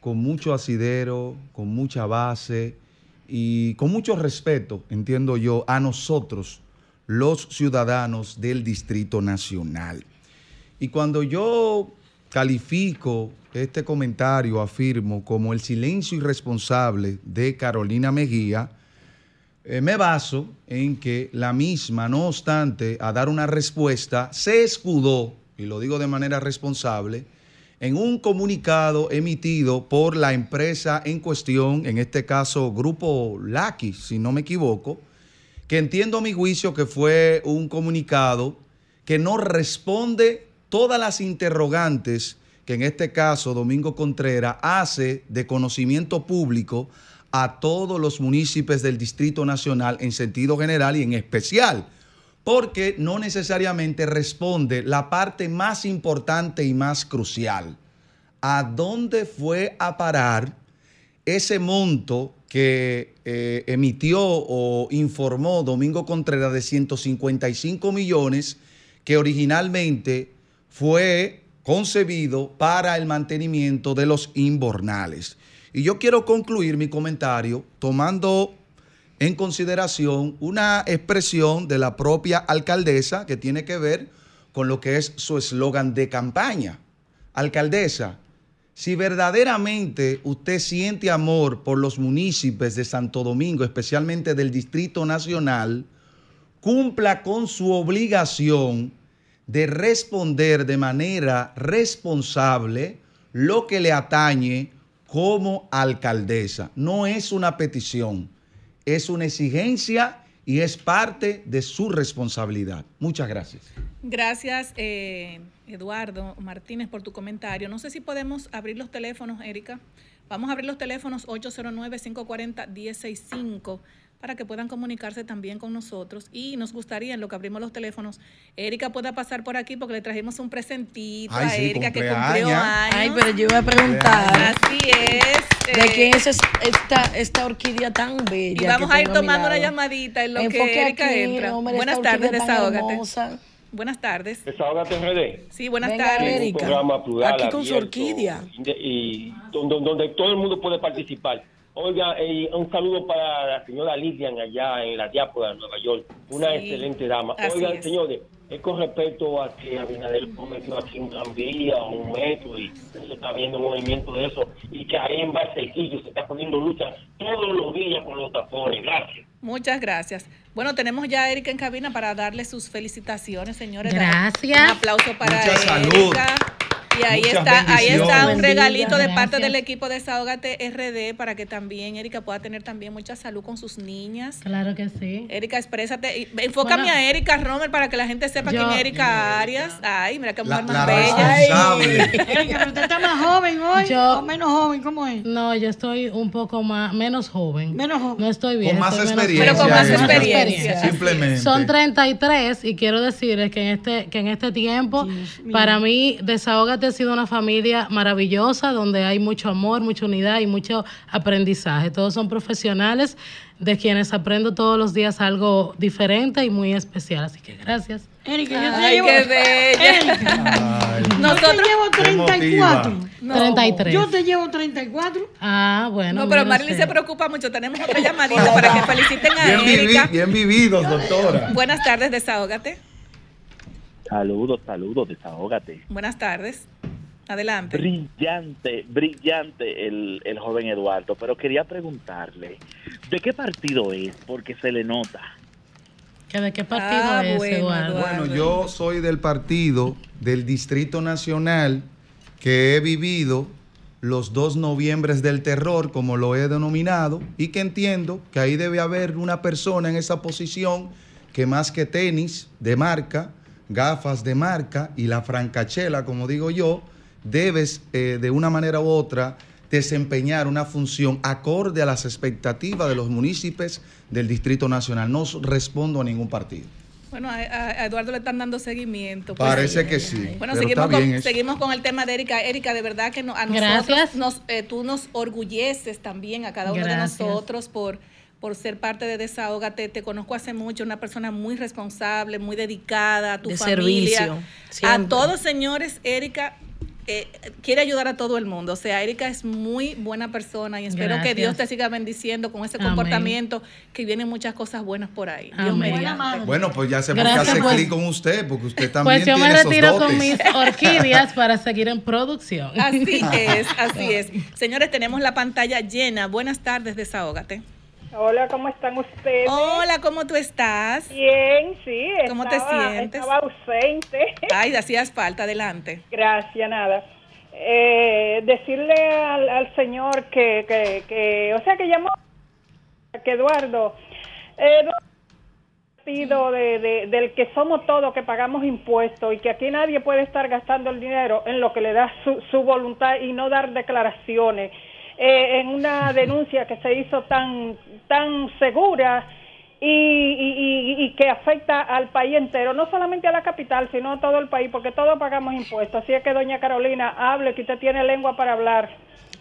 con mucho asidero, con mucha base y con mucho respeto, entiendo yo, a nosotros, los ciudadanos del Distrito Nacional. Y cuando yo califico este comentario, afirmo, como el silencio irresponsable de Carolina Mejía, eh, me baso en que la misma, no obstante, a dar una respuesta, se escudó, y lo digo de manera responsable, en un comunicado emitido por la empresa en cuestión, en este caso Grupo Laki, si no me equivoco, que entiendo a mi juicio que fue un comunicado que no responde todas las interrogantes que en este caso Domingo Contreras hace de conocimiento público a todos los municipios del Distrito Nacional en sentido general y en especial, porque no necesariamente responde la parte más importante y más crucial. ¿A dónde fue a parar ese monto que eh, emitió o informó Domingo Contreras de 155 millones que originalmente fue concebido para el mantenimiento de los inbornales? Y yo quiero concluir mi comentario tomando en consideración una expresión de la propia alcaldesa que tiene que ver con lo que es su eslogan de campaña. Alcaldesa, si verdaderamente usted siente amor por los municipios de Santo Domingo, especialmente del Distrito Nacional, cumpla con su obligación de responder de manera responsable lo que le atañe como alcaldesa. No es una petición, es una exigencia y es parte de su responsabilidad. Muchas gracias. Gracias, eh, Eduardo Martínez, por tu comentario. No sé si podemos abrir los teléfonos, Erika. Vamos a abrir los teléfonos 809-540-165 para que puedan comunicarse también con nosotros. Y nos gustaría, en lo que abrimos los teléfonos, Erika pueda pasar por aquí porque le trajimos un presentito Ay, a sí, Erika que cumplió años. Ay, pero yo iba a preguntar. Así es. ¿De eh, quién es es- esta, esta orquídea tan bella? Y vamos a ir tomando una llamadita en lo Enfoque que Erika aquí, entra. hombre, Buenas tardes, desahógate. hermosa. Buenas tardes. Desahógate RD. Sí, buenas Venga, tardes. Erika. Un programa plural, Aquí con su orquídea. inde- Y donde, donde todo el mundo puede participar. Oiga, eh, un saludo para la señora Lilian allá en la diáspora de Nueva York. Una Sí, excelente dama. Oigan, es. señores, es con respecto a que Abinader prometió aquí un tranvía o un metro y se está viendo movimiento de eso y que ahí en Barcelillo se está poniendo lucha todos los días con los tapones. Gracias. Muchas gracias. Bueno, tenemos ya a Erika en cabina para darle sus felicitaciones, señores. Gracias. Un aplauso para Mucha salud. Y ahí Muchas está, ahí está un regalito de Gracias. parte del equipo de Desahógate RD para que también Erika pueda tener también mucha salud con sus niñas. Claro que sí. Erika, exprésate. Y- Enfócame Bueno, a Erika Romer para que la gente sepa yo- quién es Erika Arias. Ay, mira qué mujer La, más la bella. Erika, pero usted está más joven hoy Yo- o menos joven, ¿cómo es? No, yo estoy un poco más, menos joven. Menos joven. No estoy bien. Con más experiencia. Pero con más experiencia. Simplemente. Son 33 y quiero decirles que en este, que en este tiempo, para mí, Desahógate ha sido una familia maravillosa donde hay mucho amor, mucha unidad y mucho aprendizaje. Todos son profesionales de quienes aprendo todos los días algo diferente y muy especial. Así que gracias. Erika, yo te Ay, llevo. qué bella. Erika, Ay, yo te Nosotros- llevo Qué 34. No. 33. Yo te llevo 34. Ah, bueno. No, pero Marilyn se preocupa mucho. Tenemos otra llamadita para que feliciten a bien, vivi- Erika. bien vividos, doctora. Buenas tardes, Desahógate. Saludos, saludos, desahógate. Buenas tardes. Adelante. Brillante, brillante el, el joven Eduardo, pero quería preguntarle, ¿de qué partido es? Porque se le nota. ¿Que ¿De qué partido Ah, es, bueno, Eduardo? Eduardo. Bueno, yo soy del partido del Distrito Nacional que he vivido los dos noviembres del terror, como lo he denominado, y que entiendo que ahí debe haber una persona en esa posición que más que tenis de marca, gafas de marca y la francachela, como digo yo, debes eh, de una manera u otra desempeñar una función acorde a las expectativas de los municipios del Distrito Nacional. No respondo a ningún partido. Bueno, a, Eduardo le están dando seguimiento. pues. Parece que sí. Bueno, seguimos con, eso. seguimos con el tema de Erika. Erika, de verdad que no- a nosotros Gracias. nos, eh, tú nos orgulleces también a cada uno Gracias. de nosotros por, por ser parte de Desahógate. Te conozco hace mucho, una persona muy responsable, muy dedicada a tu De familia. servicio, A todos, señores, Erika eh, quiere ayudar a todo el mundo. O sea, Erika es muy buena persona y espero que. Dios te siga bendiciendo con ese Amén. comportamiento, que vienen muchas cosas buenas por ahí. Dios madre. Bueno, pues ya se puede Gracias, hacer pues. clic con usted, porque usted también Pues yo tiene me esos retiro dotes. con mis orquídeas para seguir en producción. Así es, así es. Señores, tenemos la pantalla llena. Buenas tardes, desahógate. Hola, ¿cómo están ustedes? Hola, ¿cómo tú estás? Bien, sí. ¿Cómo te estaba- sientes? Estaba ausente. Ay, hacías falta, adelante. Gracias, nada. Eh, decirle al, al señor que, que, que, o sea, que llamó, que Eduardo, eh, partido de, de- del que somos todos que pagamos impuestos y que aquí nadie puede estar gastando el dinero en lo que le da su, su voluntad y no dar declaraciones. Eh, en una denuncia que se hizo tan, tan segura y, y- y- y que afecta al país entero, no solamente a la capital, sino a todo el país, porque todos pagamos impuestos. Así es que, doña Carolina, hable, que usted tiene lengua para hablar.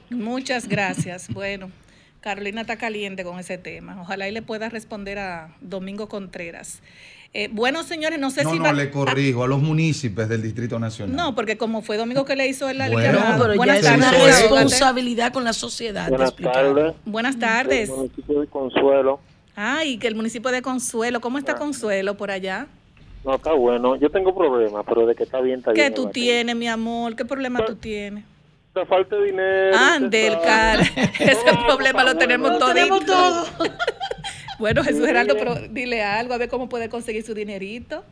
Muchas gracias. Bueno, Carolina está caliente con ese tema. Ojalá y le pueda responder a Domingo Contreras. Eh, bueno, señores, no sé No, si no, va- le corrijo a los municipios del Distrito Nacional. No, porque como fue Domingo que le hizo el Bueno, llamado. Pero ya Buenas es una tardes, responsabilidad con la sociedad. Buenas tardes. Buenas tardes. El municipio de Consuelo. Ay, que el municipio de Consuelo. ¿Cómo está Consuelo por allá? No, está bueno. Yo tengo problemas, pero de que está bien, está ¿Qué bien. tú Eva. tienes, mi amor? ¿Qué problema tú tienes? Te falta dinero. Ande el cara. Ese problema lo tenemos Lo todos. tenemos todo. Bueno, Jesús Sí. Geraldo, pero dile algo, a ver cómo puede conseguir su dinerito.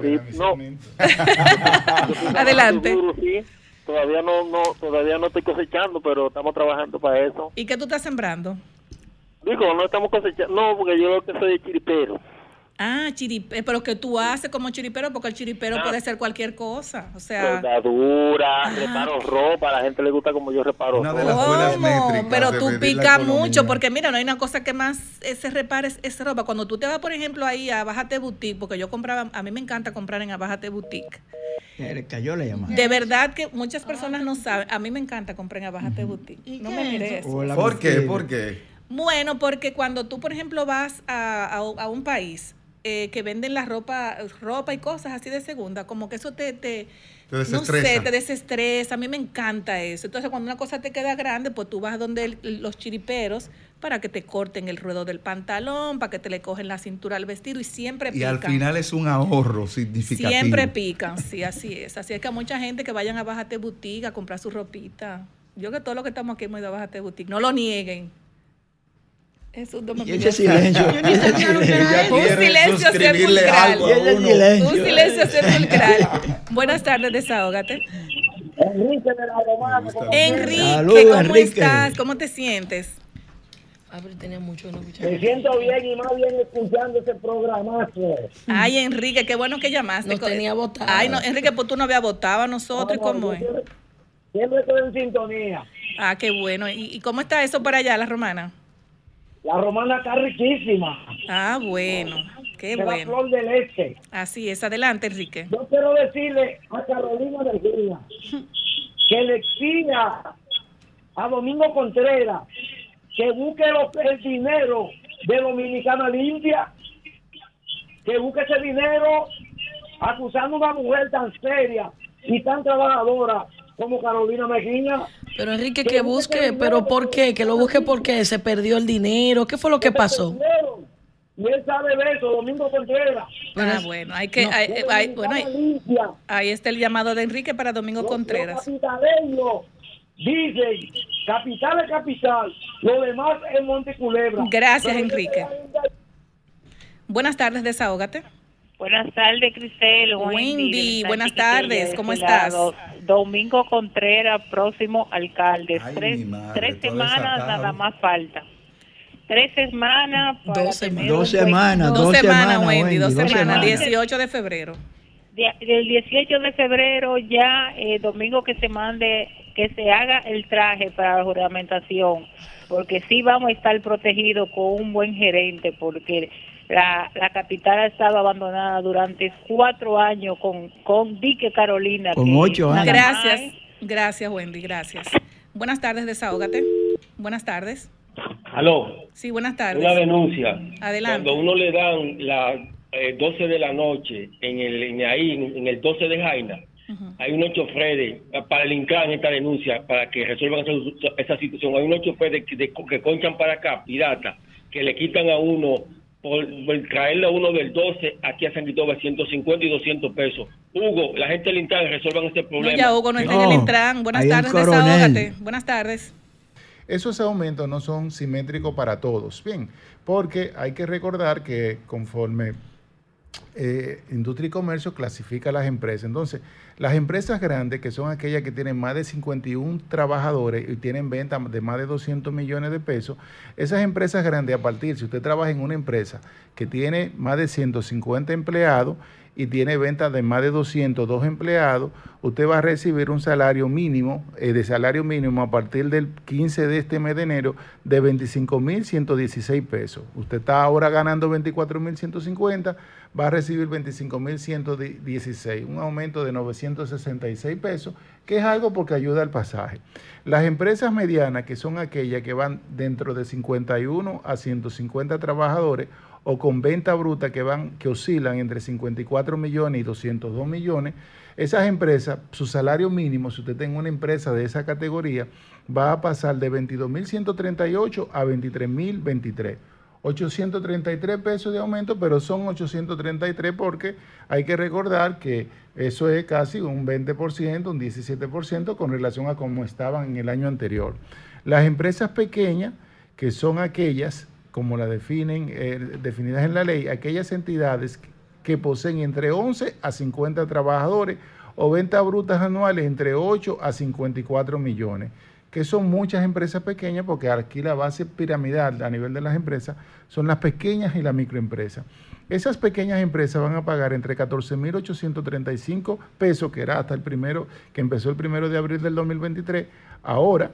Sí, no. Adelante. Sí. Todavía no, no, todavía no estoy cosechando, pero estamos trabajando para eso. ¿Y qué tú estás sembrando? Digo, no estamos cosechando. No, porque yo lo que soy chiripero. Ah, chiripe, pero que tú haces como chiripero, porque el chiripero puede ser cualquier cosa. O sea, Soldadura, reparo ropa. A la gente le gusta como yo reparo Una de ropa. las métricas pero de tú picas mucho, porque mira, no hay una cosa que más eh, se repare es, ropa. Cuando tú te vas, por ejemplo, ahí a Bájate Boutique, porque yo compraba, a mí me encanta comprar en Bájate Boutique. Eh, Le cayó la llamada. De verdad que muchas personas no saben. A mí me encanta comprar en Bájate Boutique. No me mires. ¿Por qué? ¿Por qué? Bueno, porque cuando tú, por ejemplo, vas a, a- a un país eh, que venden la ropa, ropa y cosas así de segunda, como que eso te, te, Te no sé, desestresa. te desestresa. A mí me encanta eso. Entonces, cuando una cosa te queda grande, pues tú vas donde el- los chiriperos para que te corten el ruedo del pantalón, para que te le cogen la cintura al vestido y siempre Y pican. al final es un ahorro significativo. Siempre pican, sí, así es. Así es que a mucha gente que vayan a Bájate Boutique a comprar su ropita. Yo que todos los que estamos aquí hemos ido a Bájate Boutique. No lo nieguen. Es un Y ese silencio. Yo ni sabía lo que era Ella eso. Un silencio sepulcral. Un silencio sepulcral. Buenas tardes, desahógate. Enrique de la Romana. Enrique, Salud, ¿cómo Enrique. estás? ¿Cómo te sientes? Ah, pero tenía mucho que no escuchar. Me siento bien y más bien escuchando ese programazo. Ay, Enrique, qué bueno que llamaste. Nos tenía votado. Ay, no, Enrique, pues tú no habías votado a nosotros. ¿Y cómo es? Siempre estoy en sintonía. Ah, qué bueno. ¿Y, y cómo está eso para allá, la romana? La romana está riquísima. Ah, bueno. Qué de la bueno. flor del este. Así es. Adelante, Enrique. Yo quiero decirle a Carolina de Gila que le exija a Domingo Contreras que busque los- el dinero de Dominicana Limpia, que busque ese dinero acusando a una mujer tan seria y tan trabajadora como Carolina Mejía. Pero Enrique, que busque, pero ¿por qué? Que lo busque porque se perdió el dinero. ¿Qué fue lo que pasó? Y él sabe de eso, Domingo Contreras. Ah, bueno, hay que, hay- eh, hay- bueno, hay- ahí está el llamado de Enrique para Domingo Los Contreras. dicen capital es capital, lo demás es Monte Culebra. Gracias, Pero Enrique. Buenas tardes, desahógate. Buenas tardes, Cristel. Wendy, de buenas tardes, de ¿cómo este estás? lado. Domingo Contreras, próximo alcalde. Ay, tres madre, semanas desatado. nada más falta. Tres semanas para Dos semanas. Dos semanas, Dos, dos semanas, semanas, Wendy, Wendy, dos dos semanas, semanas. 18 de febrero. De- del 18 de febrero ya, eh, domingo que se mande, que se haga el traje para la juramentación, porque sí vamos a estar protegidos con un buen gerente, porque la, la capital ha estado abandonada durante cuatro años con, con Dique Carolina. Con ocho años. Gracias, gracias, Wendy, gracias. Buenas tardes, desahógate. Buenas tardes. Aló, Sí, buenas tardes. una denuncia. Adelante. Cuando uno le dan las eh, 12 de la noche en el en ahí en el 12 de Jaina, hay unos choferes eh, para el INCRAN esta denuncia para que resuelvan esa, esa situación. Hay unos choferes que, de- que conchan para acá, pirata, que le quitan a uno por, por traerle a uno del 12 aquí a San Cristóbal 150 y 200 pesos. Hugo, la gente del INCRAN resuelvan No, problema. ya Hugo no está en el Intran. Buenas tardes, Coronel. desahógate. Buenas tardes. Esos aumentos no son simétricos para todos. Bien, porque hay que recordar que conforme eh, Industria y Comercio clasifica las empresas. Entonces, las empresas grandes, que son aquellas que tienen más de 51 trabajadores y tienen ventas de más de 200 millones de pesos, esas empresas grandes, a partir, si usted trabaja en una empresa que tiene más de 150 empleados y tiene ventas de más de 202 empleados, usted va a recibir un salario mínimo, eh, de salario mínimo a partir del 15 de este mes de enero, de 25.116 pesos. Usted está ahora ganando 24.150, va a recibir 25.116, un aumento de 966 pesos, que es algo porque ayuda al pasaje. Las empresas medianas, que son aquellas que van dentro de 51 a 150 trabajadores, o con venta bruta que van que oscilan entre 54 millones y 202 millones, esas empresas, su salario mínimo, si usted tiene una empresa de esa categoría, va a pasar de 22.138 a 23.023. 833 pesos de aumento, pero son 833 porque hay que recordar que eso es casi un 20%, un 17% con relación a cómo estaban en el año anterior. Las empresas pequeñas, que son aquellas como la definen, eh, definidas en la ley, aquellas entidades que poseen entre 11 a 50 trabajadores o ventas brutas anuales entre 8 a 54 millones, que son muchas empresas pequeñas porque aquí la base piramidal a nivel de las empresas son las pequeñas y las microempresas. Esas pequeñas empresas van a pagar entre 14.835 pesos, que era hasta el primero, que empezó el primero de abril del 2023, ahora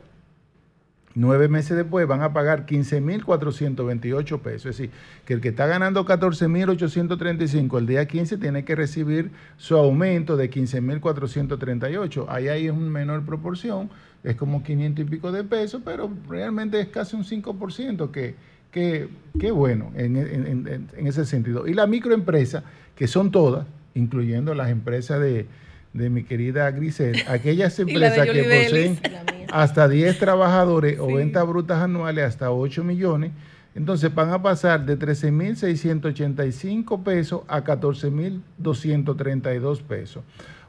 Nueve meses después van a pagar 15.428 pesos. Es decir, que el que está ganando 14.835 el día 15 tiene que recibir su aumento de 15.438. Ahí hay una menor proporción, es como 500 y pico de pesos, pero realmente es casi un 5%, que, que bueno en, en, ese sentido. Y la microempresa, que son todas, incluyendo las empresas de, de mi querida Grisel, aquellas empresas que poseen hasta 10 trabajadores o ventas brutas anuales hasta 8 millones, entonces van a pasar de 13.685 pesos a 14.232 pesos.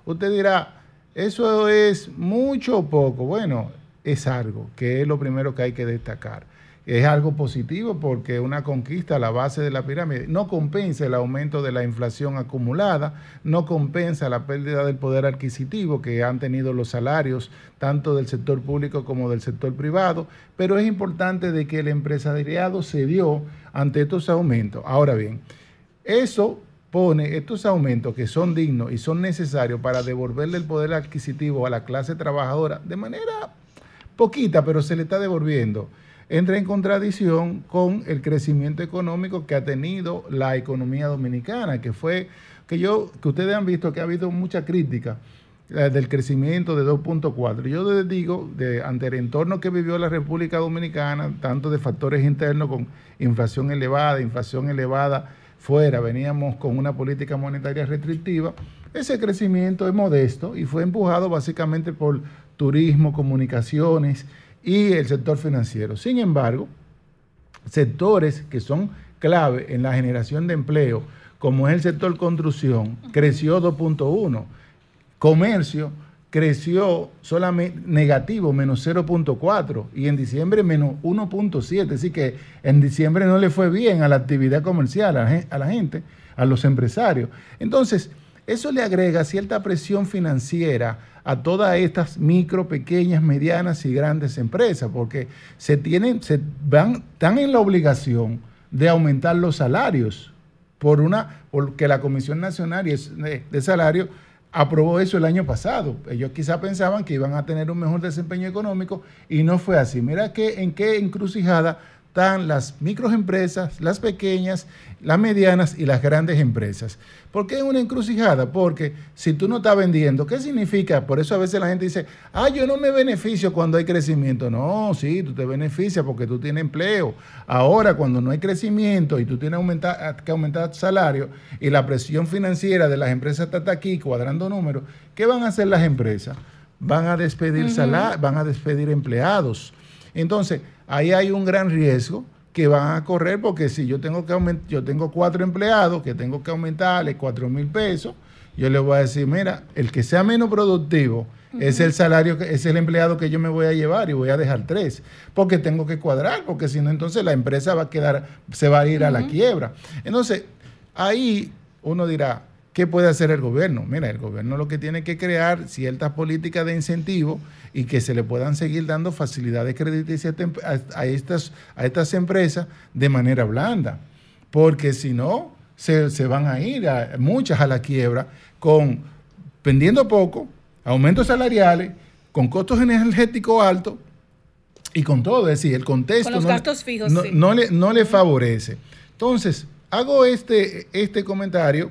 Usted dirá, ¿eso es mucho o poco? Bueno, es algo, que es lo primero que hay que destacar es algo positivo porque una conquista a la base de la pirámide no compensa el aumento de la inflación acumulada, no compensa la pérdida del poder adquisitivo que han tenido los salarios tanto del sector público como del sector privado, pero es importante de que el empresariado se dio ante estos aumentos. Ahora bien, eso pone estos aumentos que son dignos y son necesarios para devolverle el poder adquisitivo a la clase trabajadora de manera poquita, pero se le está devolviendo entra en contradicción con el crecimiento económico que ha tenido la economía dominicana, que fue que yo que ustedes han visto que ha habido mucha crítica eh, del crecimiento de 2.4. Yo les digo, de, ante el entorno que vivió la República Dominicana, tanto de factores internos con inflación elevada, inflación elevada fuera, veníamos con una política monetaria restrictiva, ese crecimiento es modesto y fue empujado básicamente por turismo, comunicaciones, y el sector financiero. Sin embargo, sectores que son clave en la generación de empleo, como es el sector construcción, creció 2.1, comercio creció solamente negativo, menos 0.4, y en diciembre menos 1.7, así que en diciembre no le fue bien a la actividad comercial, a la gente, a los empresarios. Entonces, eso le agrega cierta presión financiera a todas estas micro, pequeñas, medianas y grandes empresas, porque se tienen, se van, están en la obligación de aumentar los salarios por una, porque la Comisión Nacional de Salario aprobó eso el año pasado. Ellos quizá pensaban que iban a tener un mejor desempeño económico y no fue así. Mira que, en qué encrucijada están las microempresas, las pequeñas, las medianas y las grandes empresas. ¿Por qué es una encrucijada? Porque si tú no estás vendiendo, ¿qué significa? Por eso a veces la gente dice, ah, yo no me beneficio cuando hay crecimiento. No, sí, tú te beneficias porque tú tienes empleo. Ahora, cuando no hay crecimiento y tú tienes que aumentar tu salario y la presión financiera de las empresas está aquí cuadrando números, ¿qué van a hacer las empresas? Van a despedir van a despedir empleados. Entonces, ahí hay un gran riesgo que van a correr porque si yo tengo que aumentar, yo tengo cuatro empleados que tengo que aumentarle cuatro mil pesos, yo le voy a decir, mira, el que sea menos productivo es el salario, que, es el empleado que yo me voy a llevar y voy a dejar tres, porque tengo que cuadrar, porque si no, entonces la empresa va a quedar, se va a ir a la quiebra. Entonces, ahí uno dirá, ¿qué puede hacer el gobierno? Mira, el gobierno lo que tiene que crear ciertas políticas de incentivo y que se le puedan seguir dando facilidades crediticias a, a estas, a estas empresas de manera blanda. Porque si no, se, se van a ir a- muchas a la quiebra con vendiendo poco, aumentos salariales, con costos energéticos altos y con todo. Es decir, el contexto Con los no le- gastos fijos, no, sí. no le, no le favorece. Entonces, hago este, este comentario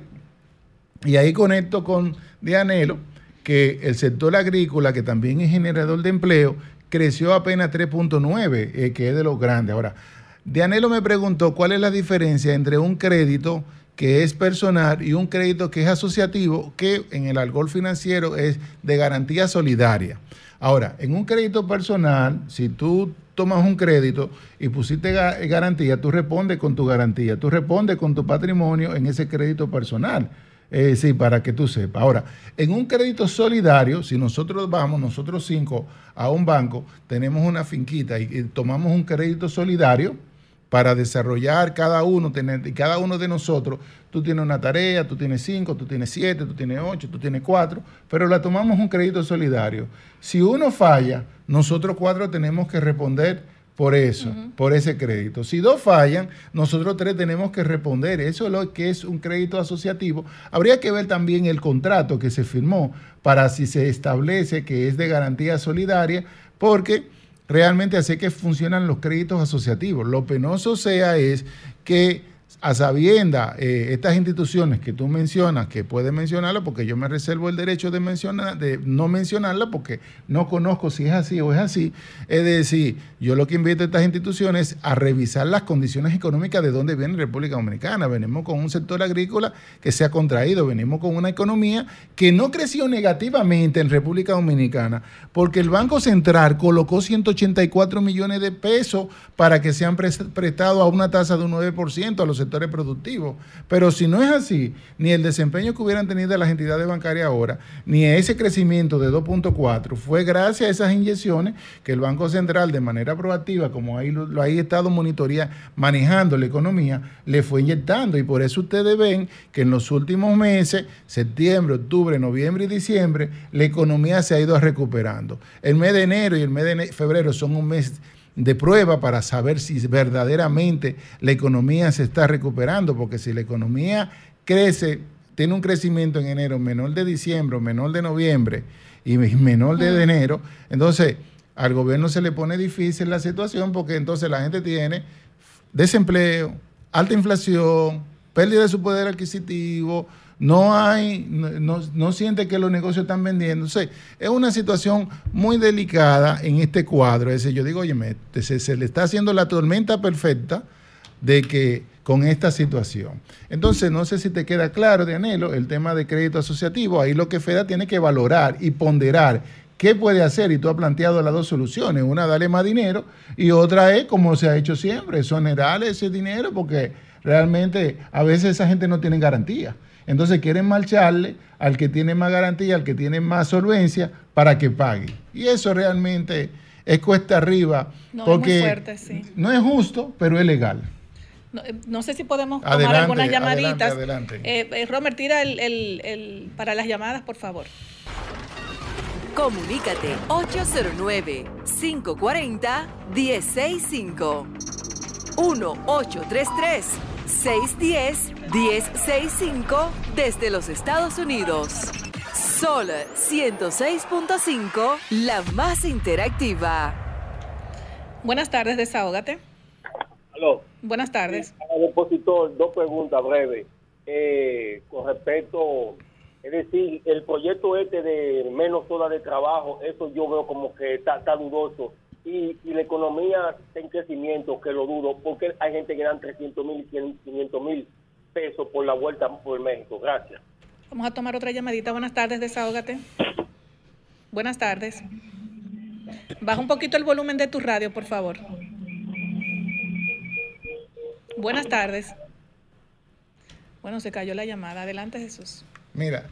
y ahí conecto con Dianelo, que el sector agrícola, que también es generador de empleo, creció apenas 3.9, eh, que es de los grandes. Ahora, Dianelo me preguntó cuál es la diferencia entre un crédito que es personal y un crédito que es asociativo, que en el algol financiero es de garantía solidaria. Ahora, en un crédito personal, si tú tomas un crédito y pusiste ga- garantía, tú respondes con tu garantía, tú respondes con tu patrimonio en ese crédito personal. Eh, sí, para que tú sepas. Ahora, en un crédito solidario, si nosotros vamos, nosotros cinco, a un banco, tenemos una finquita y, y tomamos un crédito solidario para desarrollar cada uno, tener, y cada uno de nosotros, tú tienes una tarea, tú tienes cinco, tú tienes siete, tú tienes ocho, tú tienes cuatro, pero la tomamos un crédito solidario. Si uno falla, nosotros cuatro tenemos que responder por eso, por ese crédito. Si dos fallan, nosotros tres tenemos que responder. Eso es lo que es un crédito asociativo. Habría que ver también el contrato que se firmó para si se establece que es de garantía solidaria, porque realmente así que funcionan los créditos asociativos. Lo penoso sea es que a sabienda eh, estas instituciones que tú mencionas, que puedes mencionarla porque yo me reservo el derecho de, mencionar, de no mencionarla porque no conozco si es así o es así, es decir, yo lo que invito a estas instituciones a revisar las condiciones económicas de dónde viene República Dominicana. Venimos con un sector agrícola que se ha contraído, venimos con una economía que no creció negativamente en República Dominicana porque el Banco Central colocó 184 millones de pesos para que sean pres- prestados a una tasa de un 9% a los sectores productivos. Pero si no es así, ni el desempeño que hubieran tenido las entidades bancarias ahora, ni ese crecimiento de 2.4, fue gracias a esas inyecciones que el Banco Central de manera proactiva, como ahí lo, ha estado monitoría manejando la economía, le fue inyectando. Y por eso ustedes ven que en los últimos meses, septiembre, octubre, noviembre y diciembre, la economía se ha ido recuperando. El mes de enero y el mes de febrero son un mes de prueba para saber si verdaderamente la economía se está recuperando, porque si la economía crece, tiene un crecimiento en enero menor de diciembre, menor de noviembre y menor de enero, entonces al gobierno se le pone difícil la situación porque entonces la gente tiene desempleo, alta inflación, pérdida de su poder adquisitivo, no hay, no, no- siente que los negocios están sea, es una situación muy delicada en este cuadro. Es decir, yo digo, oye, se, se le está haciendo la tormenta perfecta de que con esta situación. Entonces, no sé si te queda claro, Dianelo, el tema de crédito asociativo. Ahí lo que FEDA tiene que valorar y ponderar qué puede hacer. Y tú has planteado las dos soluciones. Una, darle más dinero y otra es, como se ha hecho siempre, exonerarle ese dinero porque realmente a veces esa gente no tiene garantía. Entonces quieren marcharle al que tiene más garantía, al que tiene más solvencia, para que pague. Y eso realmente es cuesta arriba, No, es porque muy fuerte, sí. no es justo, pero es legal. No, eh, no sé si podemos tomar Adelante, algunas llamaditas. adelante. Eh, eh, Romer, tira el, el- el- para las llamadas, por favor. Comunícate 809-540-1065. 1-833-610-1065 desde los Estados Unidos. Sol 106.5, la más interactiva. Buenas tardes, desahógate. Aló. Buenas tardes. Al depositor, dos preguntas breves. Eh, con respecto, es decir, el proyecto este de menos horas de trabajo, eso yo veo como que está, está dudoso. Y, y la economía está en crecimiento, que lo dudo, porque hay gente que dan 300 mil y 500 mil pesos por la vuelta por México. Gracias. Vamos a tomar otra llamadita. Buenas tardes, desahógate. Buenas tardes. Baja un poquito el volumen de tu radio, por favor. Buenas tardes. Bueno, se cayó la llamada. Adelante, Jesús. Mira,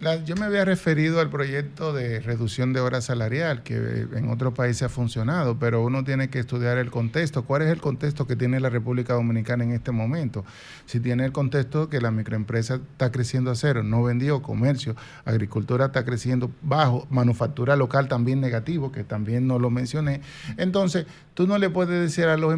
La- yo me había referido al proyecto de reducción de hora salarial, que eh, en otros países ha funcionado, pero uno tiene que estudiar el contexto. ¿Cuál es el contexto que tiene la República Dominicana en este momento? Si tiene el contexto que la microempresa está creciendo a cero, no vendió, comercio, agricultura está creciendo bajo, manufactura local también negativo, que también no lo mencioné. Entonces, tú no le puedes decir a los,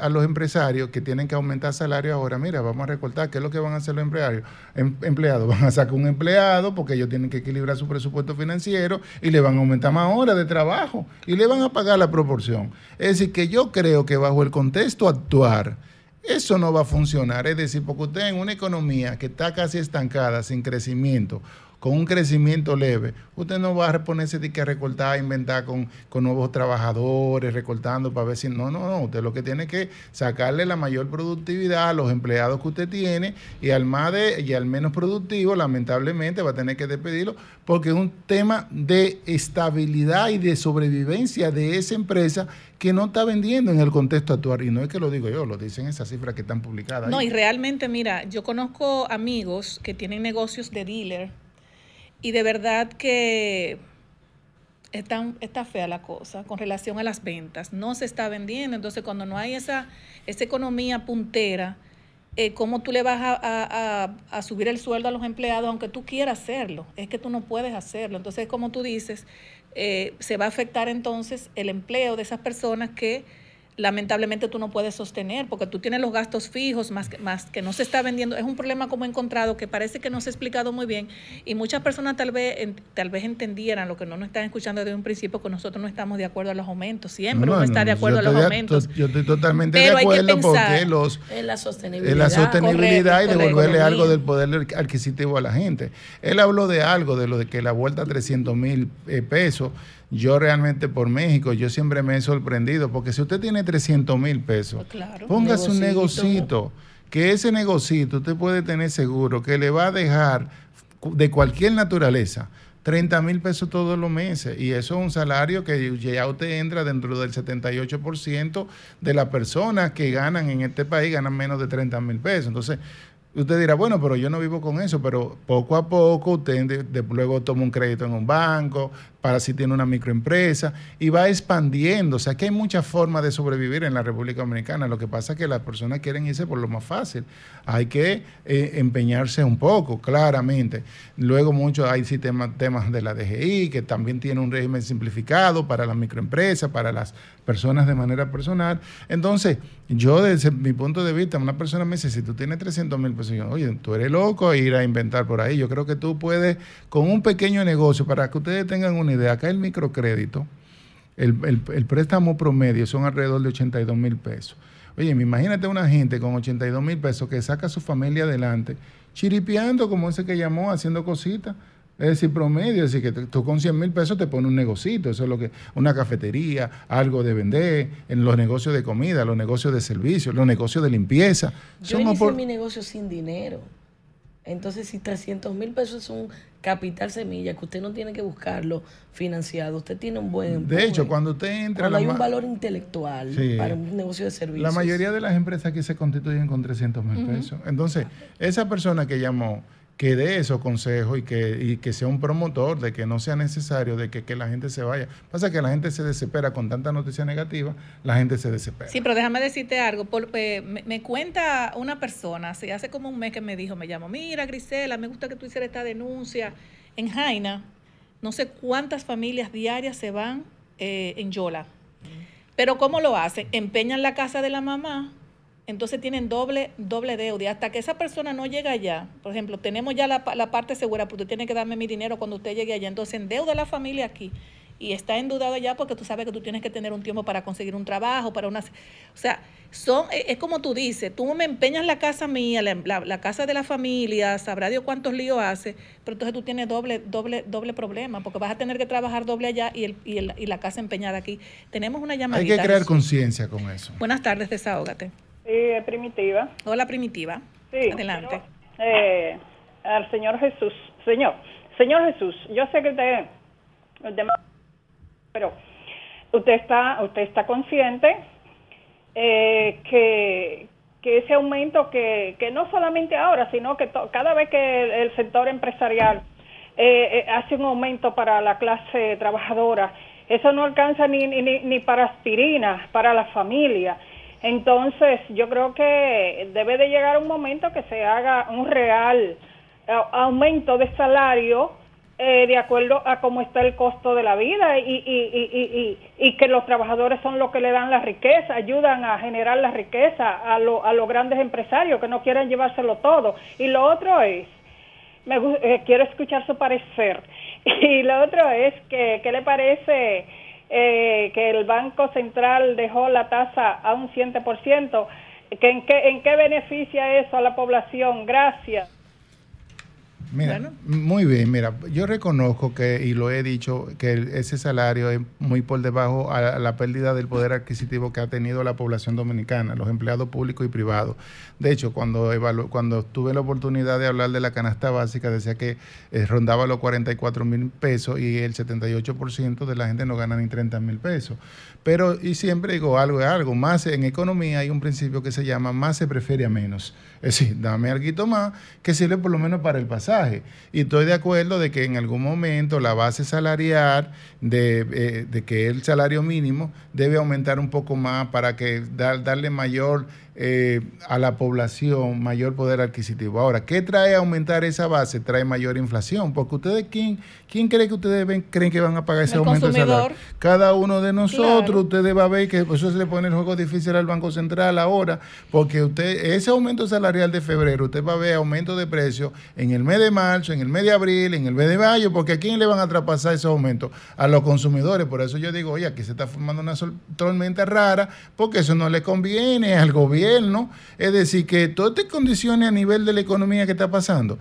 a, los empresarios que tienen que aumentar salario ahora, mira, vamos a recortar, ¿qué es lo que van a hacer los empleados? Em- empleados van a sacar un empleado porque ellos tienen que equilibrar su presupuesto financiero y le van a aumentar más horas de trabajo y le van a pagar la proporción. Es decir, que yo creo que bajo el contexto actuar, eso no va a funcionar. Es decir, porque usted en una economía que está casi estancada, sin crecimiento, con un crecimiento leve, usted no va a ponerse de que a recortar, a inventar con, con nuevos trabajadores, recortando para ver si... No, no, no. Usted lo que tiene que sacarle la mayor productividad a los empleados que usted tiene y al más de, y al menos productivo, lamentablemente, va a tener que despedirlo porque es un tema de estabilidad y de sobrevivencia de esa empresa que no está vendiendo en el contexto actual. Y no es que lo digo yo, lo dicen esas cifras que están publicadas. No, ahí. y realmente, mira, yo conozco amigos que tienen negocios de dealer y de verdad que está, está fea la cosa con relación a las ventas. No se está vendiendo. Entonces, cuando no hay esa, esa economía puntera, eh, ¿cómo tú le vas a, a- a- subir el sueldo a los empleados aunque tú quieras hacerlo? Es que tú no puedes hacerlo. Entonces, como tú dices, eh, se va a afectar entonces el empleo de esas personas que lamentablemente tú no puedes sostener porque tú tienes los gastos fijos más que, más que no se está vendiendo. Es un problema como he encontrado que parece que no se ha explicado muy bien y muchas personas tal vez en- tal vez entendieran lo que no nos están escuchando desde un principio que nosotros no estamos de acuerdo a los aumentos. Siempre No, uno no, está de acuerdo a los aumentos. Yo estoy totalmente Pero de hay que acuerdo porque los En la sostenibilidad. en la sostenibilidad y devolverle algo del poder adquisitivo a la gente. Él habló de algo, de lo de que la vuelta a 300 mil eh, pesos. Yo realmente por México, yo siempre me he sorprendido, porque si usted tiene 300 mil pesos, póngase un Negocito. negocito, que ese negocito usted puede tener seguro que le va a dejar de cualquier naturaleza 30 mil pesos todos los meses. Y eso es un salario que ya usted entra dentro del 78% de las personas que ganan en este país, ganan menos de 30 mil pesos. Entonces, usted dirá, bueno, pero yo no vivo con eso, pero poco a poco usted de- de- luego toma un crédito en un banco, para si tiene una microempresa y va expandiendo. O sea, que hay muchas formas de sobrevivir en la República Dominicana. Lo que pasa es que las personas quieren irse por lo más fácil. Hay que eh, empeñarse un poco, claramente. Luego mucho hay sí temas, de la DGI, que también tiene un régimen simplificado para las microempresas, para las personas de manera personal. Entonces, yo desde mi punto de vista, una persona me dice, si tú tienes 300 mil pesos, yo, oye, tú eres loco ir a inventar por ahí. Yo creo que tú puedes, con un pequeño negocio, para que ustedes tengan una idea, acá el microcrédito, el, el- el préstamo promedio son alrededor de 82 mil pesos. Oye, imagínate una gente con 82 mil pesos que saca a su familia adelante, chiripeando como ese que llamó, haciendo cositas. Es decir, promedio, es decir, que tú- con 100 mil pesos te pones un negocito, eso es lo que, una cafetería, algo de vender, en los negocios de comida, los negocios de servicios, los negocios de limpieza. Yo Son opor- mi negocio sin dinero. Entonces, si 300 mil pesos es un capital semilla que usted no tiene que buscarlo financiado, usted tiene un buen de hecho, cuando usted entra... Cuando hay un valor intelectual Sí. para un negocio de servicios. La mayoría de las empresas aquí se constituyen con 300 mil pesos. Entonces, esa persona que llamó, que dé esos consejos y que, y que sea un promotor de que no sea necesario de que, que la gente se vaya. Pasa que la gente se desespera con tanta noticia negativa, la gente se desespera. Sí, pero déjame decirte algo. por- eh, me, me cuenta una persona, hace, hace como un mes que me dijo, me llamó, mira Grisela, me gusta que tú hicieras esta denuncia. En Jaina, no sé cuántas familias diarias se van eh, en Yola. Pero ¿cómo lo hacen? Empeñan la casa de la mamá, entonces tienen doble, doble deuda. Y hasta que esa persona no llega allá, por ejemplo, tenemos ya la, la parte segura, pero usted tiene que darme mi dinero cuando usted llegue allá. Entonces endeuda a la familia aquí y está endeudado allá porque tú sabes que tú tienes que tener un tiempo para conseguir un trabajo, para una... O sea, son, es es como tú dices, tú me empeñas la casa mía, la, la- la casa de la familia, sabrá Dios cuántos líos hace, pero entonces tú tienes doble, doble, doble problema, porque vas a tener que trabajar doble allá y, el, y, el- y la casa empeñada aquí. Tenemos una Hay llamadita. que crear conciencia con eso. Buenas tardes, desahógate. Sí, es primitiva. Hola, Primitiva. Sí. Adelante. Eh, al Señor Jesús. Señor, Señor Jesús, yo sé que usted, pero usted está, usted está consciente eh, que, que ese aumento que, que no solamente ahora, sino que to- cada vez que el, el sector empresarial eh, eh, hace un aumento para la clase trabajadora. Eso no alcanza ni, ni, ni para aspirina, para la familia. Entonces, yo creo que debe de llegar un momento que se haga un real eh, aumento de salario eh, de acuerdo a cómo está el costo de la vida y, y, y, y, que los trabajadores son los que le dan la riqueza, ayudan a generar la riqueza a, lo- a los grandes empresarios que no quieren llevárselo todo. Y lo otro es, me, eh, quiero escuchar su parecer. Y lo otro es que, ¿qué le parece eh, que el Banco Central dejó la tasa a un 100%? ¿Que en, qué, ¿En qué beneficia eso a la población? Gracias. Mira, muy bien, mira, yo reconozco que, y lo he dicho, que ese salario es muy por debajo a la pérdida del poder adquisitivo que ha tenido la población dominicana, los empleados públicos y privados. De hecho, cuando, evalu- cuando tuve la oportunidad de hablar de la canasta básica, decía que eh, rondaba los 44 mil pesos y el 78% de la gente no gana ni 30 mil pesos. Pero, y siempre digo algo es algo, más en economía hay un principio que se llama más se prefiere a menos. Es decir, dame algo más que sirve por lo menos para el pasaje. Y estoy de acuerdo de que en algún momento la base salarial de, eh, de que el salario mínimo debe aumentar un poco más para que dar- darle mayor eh, a la población, mayor poder adquisitivo. Ahora, ¿qué trae aumentar esa base? Trae mayor inflación, porque ustedes, ¿quién, quién cree que ustedes ven- creen que van a pagar ese El aumento de salario? Cada uno de nosotros, Claro. ustedes va a ver que eso se le pone el juego difícil al Banco Central ahora, porque usted, ese aumento salarial de febrero, usted va a ver aumento de precios en el mes de marzo, en el mes de abril, en el mes de mayo, porque ¿a quién le van a traspasar esos aumentos? A los consumidores. Por eso yo digo, oye, aquí se está formando una sol- tormenta rara, porque eso no le conviene al gobierno. Es decir, que todas estas condiciones a nivel de la economía que está pasando,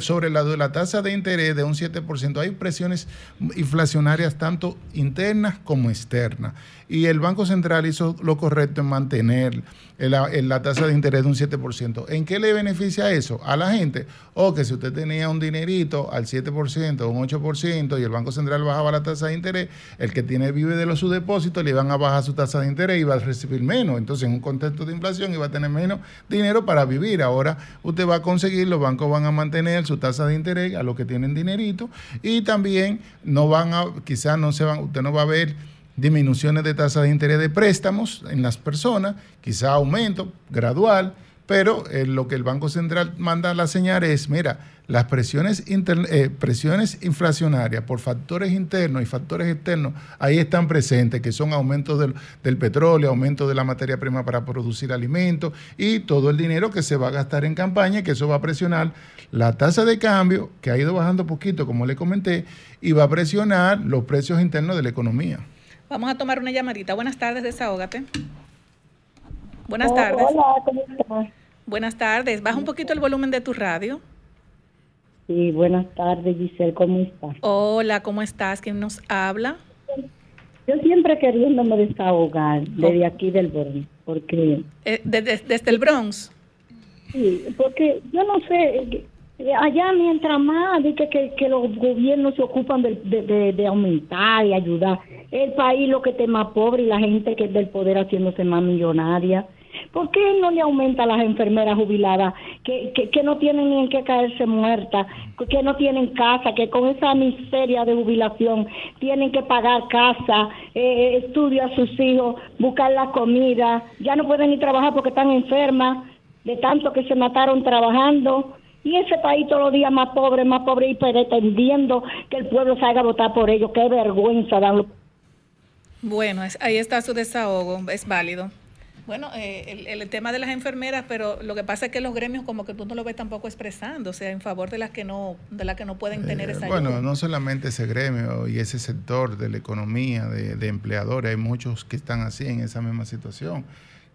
sobre la, la tasa de interés de un 7%, hay presiones inflacionarias tanto internas como externas. Y el Banco Central hizo lo correcto en mantener la tasa de interés de un 7%. ¿En qué le beneficia eso? A la gente. O que si usted tenía un dinerito al 7%, un 8%, y el Banco Central bajaba la tasa de interés, el que tiene vive de los sus depósitos le iban a bajar su tasa de interés y va a recibir menos. Entonces, en un contexto de inflación, iba a tener menos dinero para vivir. Ahora usted va a conseguir, los bancos van a mantener su tasa de interés a los que tienen dinerito y también no van a, quizás no se van, usted no va a ver disminuciones de tasas de interés de préstamos en las personas, quizá aumento gradual, pero eh, lo que el Banco Central manda a la señal es, mira, las presiones, eh, presiones inflacionarias por factores internos y factores externos, ahí están presentes, que son aumentos del, del petróleo, aumento de la materia prima para producir alimentos y todo el dinero que se va a gastar en campaña, que eso va a presionar la tasa de cambio, que ha ido bajando poquito, como le comenté, y va a presionar los precios internos de la economía. Vamos a tomar una llamadita. Buenas tardes, desahógate. Buenas Oh, tardes. Hola, ¿cómo estás? Buenas tardes. Baja un poquito el volumen de tu radio. Sí, buenas tardes, Giselle, ¿cómo estás? Hola, ¿cómo estás? ¿Quién nos habla? Yo siempre queriéndome desahogar desde aquí del Bronx, porque Eh, de- de- desde el Bronx. sí, porque yo no sé, eh, allá mientras más de que, que, que los gobiernos se ocupan de, de, de- de aumentar y ayudar, el país lo que esté más pobre y la gente que es del poder haciéndose más millonaria. ¿Por qué no le aumenta a las enfermeras jubiladas que, que, no tienen ni en qué caerse muertas, que no tienen casa, que con esa miseria de jubilación tienen que pagar casa, eh, estudio a sus hijos, buscar la comida, ya no pueden ni trabajar porque están enfermas de tanto que se mataron trabajando? Y ese país todos los días más pobre, más pobre y pretendiendo que el pueblo salga a votar por ellos. Qué vergüenza dan los Bueno, ahí está su desahogo, es válido. Bueno, eh, el, el tema de las enfermeras, pero lo que pasa es que los gremios como que tú no lo ves tampoco expresando, o sea, en favor de las que no, de las que no pueden tener esa Eh, Bueno, ayuda. no solamente ese gremio y ese sector de la economía, de, de empleadores, hay muchos que están así en esa misma situación.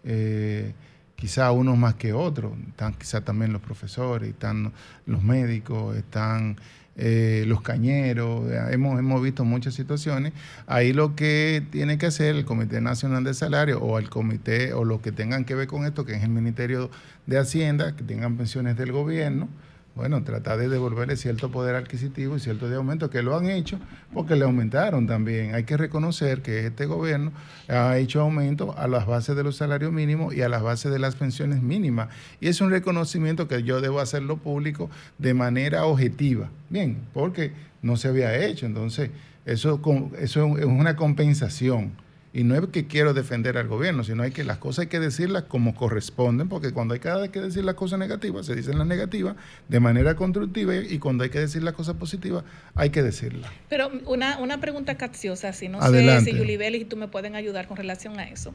Eh, quizá unos más que otros, están quizá también los profesores, están los médicos, están eh, los cañeros, hemos, hemos visto muchas situaciones. Ahí lo que tiene que hacer el Comité Nacional de Salario o el comité o los que tengan que ver con esto, que es el Ministerio de Hacienda, que tengan pensiones del gobierno, bueno, tratar de devolverle cierto poder adquisitivo y cierto de aumento, que lo han hecho porque le aumentaron también. Hay que reconocer que este gobierno ha hecho aumento a las bases de los salarios mínimos y a las bases de las pensiones mínimas. Y es un reconocimiento que yo debo hacerlo público de manera objetiva. Bien, porque no se había hecho. Entonces, eso, eso es una compensación. Y no es que quiero defender al gobierno, sino hay que las cosas hay que decirlas como corresponden, porque cuando hay que decir las cosas negativas, se dicen las negativas de manera constructiva y cuando hay que decir las cosas positivas, hay que decirlas. Pero una, una pregunta capciosa, si no Adelante. sé si Yulibel y tú me pueden ayudar con relación a eso.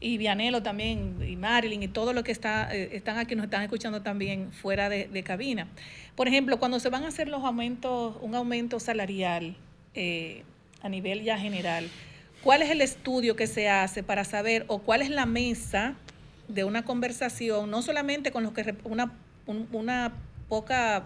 Y Vianelo también, y Marilyn, y todo lo que está, eh, están aquí, nos están escuchando también fuera de, de cabina. Por ejemplo, cuando se van a hacer los aumentos, un aumento salarial eh, a nivel ya general, ¿cuál es el estudio que se hace para saber o cuál es la mesa de una conversación, no solamente con los que una, un- una poca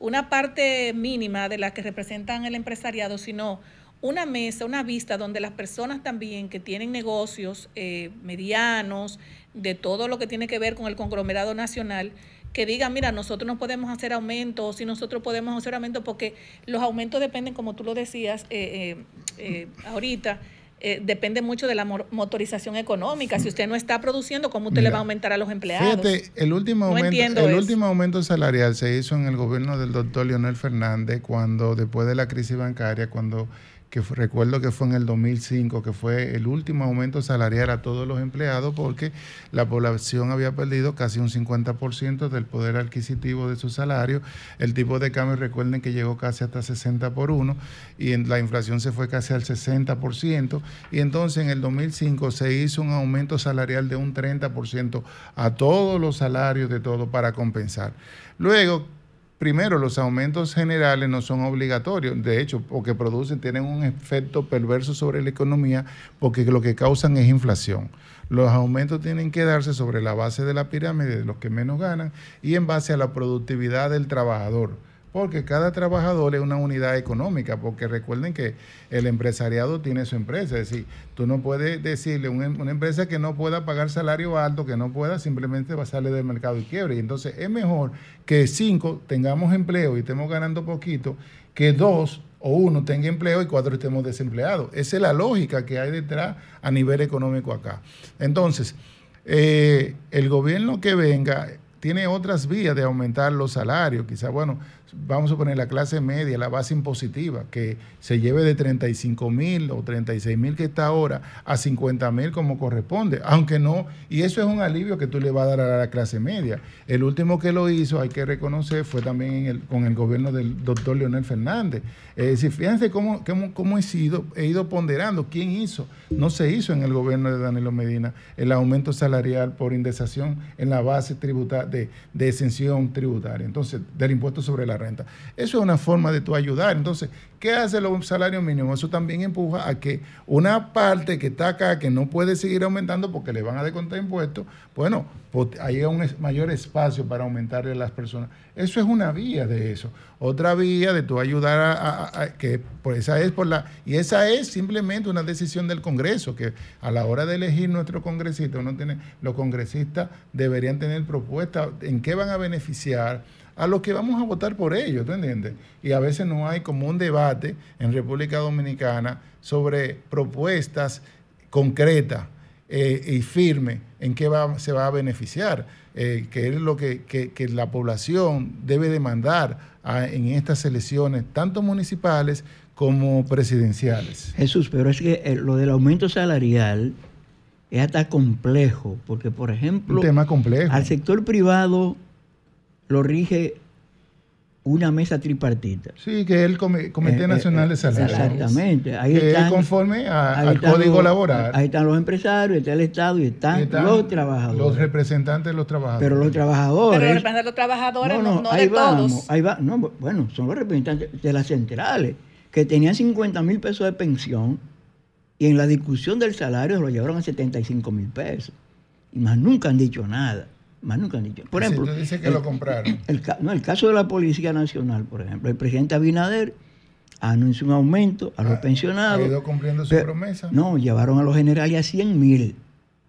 una parte mínima de la que representan el empresariado, sino una mesa, una vista donde las personas también que tienen negocios eh, medianos, de todo lo que tiene que ver con el conglomerado nacional, que digan, mira, nosotros no podemos hacer aumentos, si nosotros podemos hacer aumentos, porque los aumentos dependen, como tú lo decías eh, eh, eh, ahorita, eh, depende mucho de la mo- motorización económica. Si usted no está produciendo, ¿cómo usted le va a aumentar a los empleados? Fíjate, el último, No aumento, el eso. último aumento salarial se hizo en el gobierno del doctor Leonel Fernández cuando, después de la crisis bancaria, cuando que recuerdo que fue en el 2005, que fue el último aumento salarial a todos los empleados porque la población había perdido casi un 50% del poder adquisitivo de su salario. El tipo de cambio, recuerden que llegó casi hasta 60 por 1 y la inflación se fue casi al 60%. Y entonces en el 2005 se hizo un aumento salarial de un 30% a todos los salarios de todo para compensar. Luego, Primero, los aumentos generales no son obligatorios, de hecho, porque producen, tienen un efecto perverso sobre la economía, porque lo que causan es inflación. Los aumentos tienen que darse sobre la base de la pirámide de los que menos ganan y en base a la productividad del trabajador, porque cada trabajador es una unidad económica, porque recuerden que el empresariado tiene su empresa, es decir, tú no puedes decirle a una, una empresa que no pueda pagar salario alto, que no pueda, simplemente va a salir del mercado y quiebre. Entonces es mejor que cinco tengamos empleo y estemos ganando poquito, que dos o uno tenga empleo y cuatro estemos desempleados. Esa es la lógica que hay detrás a nivel económico acá. Entonces, eh, el gobierno que venga tiene otras vías de aumentar los salarios. Quizás, bueno, vamos a poner la clase media, la base impositiva, que se lleve de 35 mil o 36 mil que está ahora a 50 mil como corresponde. Aunque no, y eso es un alivio que tú le vas a dar a la clase media. El último que lo hizo, hay que reconocer, fue también con el gobierno del doctor Leonel Fernández. Es decir, fíjense cómo, cómo, cómo he, sido, he ido ponderando. ¿Quién hizo? No se hizo en el gobierno de Danilo Medina el aumento salarial por indexación en la base tributa de, de exención tributaria, entonces, del impuesto sobre renta. Eso es una forma de tú ayudar. Entonces, ¿qué hace los salarios mínimos? Eso también empuja a que una parte que está acá, que no puede seguir aumentando porque le van a descontar impuestos, bueno, pues haya un mayor espacio para aumentarle a las personas. Eso es una vía de eso. Otra vía de tú ayudar a, que por esa es por la y esa es simplemente una decisión del Congreso que a la hora de elegir nuestro congresista uno tiene los congresistas deberían tener propuestas en qué van a beneficiar a los que vamos a votar por ellos, ¿tú entiendes? Y a veces no hay como un debate en República Dominicana sobre propuestas concretas eh, y firmes en qué va- se va a beneficiar, eh, que es lo que, que- que la población debe demandar a- en estas elecciones, tanto municipales como presidenciales. Jesús, pero es que eh, lo del aumento salarial es hasta complejo, porque por ejemplo, Un tema complejo. al sector privado lo rige una mesa tripartita. Sí, que es el Comi- Comité Eh, eh, Nacional de eh, Salarios. Exactamente. Ahí que están, es conforme a- ahí al Código los- Laboral. Ahí están los empresarios, está el Estado y están, Y están los trabajadores. Los representantes de los trabajadores. pero los trabajadores. Pero representan a los trabajadores, no, no ahí de vamos, todos. ahí va. No, bueno, son los representantes de las centrales que tenían 50 mil pesos de pensión y en la discusión del salario lo llevaron a 75 mil pesos. Y más nunca han dicho nada. Más nunca han dicho. Por ejemplo, tú dices que el- lo compraron. el, ca- no, el caso de la Policía Nacional, por ejemplo, el presidente Abinader anunció un aumento a los pensionados. Ha ido cumpliendo su pero- promesa. No, llevaron a los generales a 100 mil.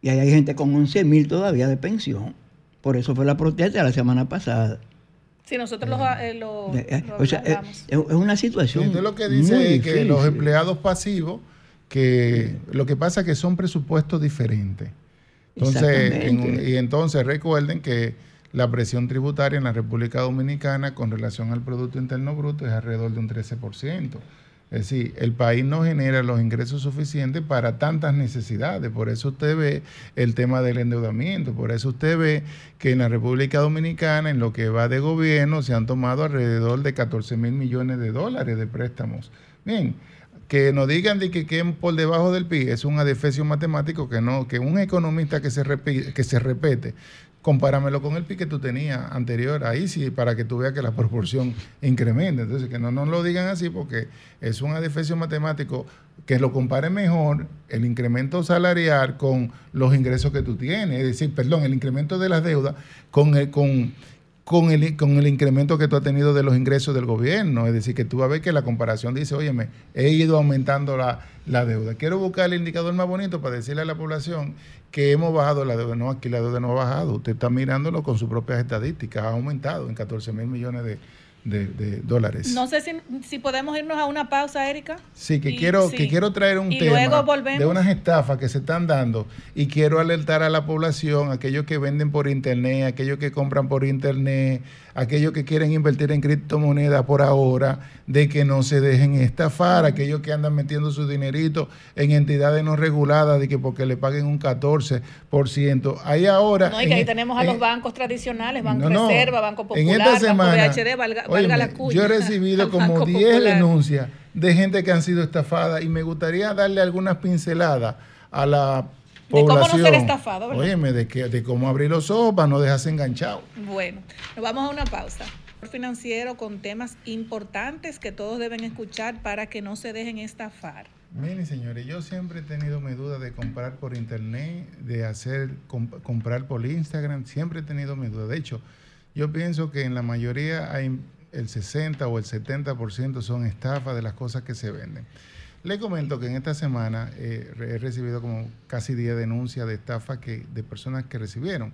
Y ahí hay gente con 11 mil todavía de pensión. Por eso fue la protesta de la semana pasada. Sí, nosotros los, eh, lo, Eh, lo o sea, eh, es es una situación. Entonces lo que dice muy es que los empleados pasivos, que lo que pasa es que son presupuestos diferentes. Entonces, en- y entonces recuerden que la presión tributaria en la República Dominicana con relación al Producto Interno Bruto es alrededor de un 13%. Es decir, el país no genera los ingresos suficientes para tantas necesidades. Por eso usted ve el tema del endeudamiento. Por eso usted ve que en la República Dominicana, en lo que va de gobierno, se han tomado alrededor de 14 mil millones de dólares de préstamos. Bien, que nos digan de que queden por debajo del PIB es un adefesio matemático que no, que un economista que se, repi- que se repete, compáramelo con el PIB que tú tenías anterior, ahí sí, para que tú veas que la proporción incrementa. Entonces, que no nos lo digan así porque es un adefesio matemático que lo compare mejor el incremento salarial con los ingresos que tú tienes, es decir, perdón, el incremento de las deudas con el, con, con el, con el incremento que tú has tenido de los ingresos del gobierno. Es decir, que tú vas a ver que la comparación dice, óyeme, he ido aumentando la, la deuda. Quiero buscar el indicador más bonito para decirle a la población que hemos bajado la deuda. No, aquí la deuda no ha bajado. Usted está mirándolo con sus propias estadísticas. Ha aumentado en 14 mil millones de, de- de dólares. No sé si, si podemos irnos a una pausa, Erika. Sí, que Y- quiero, sí. que quiero traer un Y tema luego volvemos. de unas estafas que se están dando y quiero alertar a la población, aquellos que venden por internet, aquellos que compran por internet, aquellos que quieren invertir en criptomonedas por ahora, de que no se dejen estafar, aquellos que andan metiendo su dinerito en entidades no reguladas, de que porque le paguen un 14%. Ahí ahora... No, y que ahí e- tenemos a en- los bancos tradicionales, Banco no. Reserva, Banco Popular, En esta Banco semana, VHD, valga, valga óyeme, la cuña. yo he recibido como Banco 10 Popular. denuncias de gente que han sido estafadas y me gustaría darle algunas pinceladas a la De cómo no ser estafado, ¿verdad? Óyeme, de, que, de cómo abrir los ojos para no dejarse enganchado. Bueno, nos vamos a una pausa. Financiero con temas importantes que todos deben escuchar para que no se dejen estafar. Miren, señores, yo siempre he tenido mi duda de comprar por internet, de hacer comp- comprar por Instagram, siempre he tenido mi duda. De hecho, yo pienso que en la mayoría hay el 60 o el 70% son estafas de las cosas que se venden. Le comento que en esta semana eh, he recibido como casi 10 denuncias de estafa que, de personas que recibieron.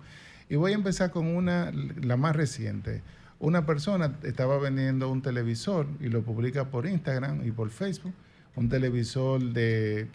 Y voy a empezar con una, la más reciente. Una persona estaba vendiendo un televisor y lo publica por Instagram y por Facebook. Un televisor de,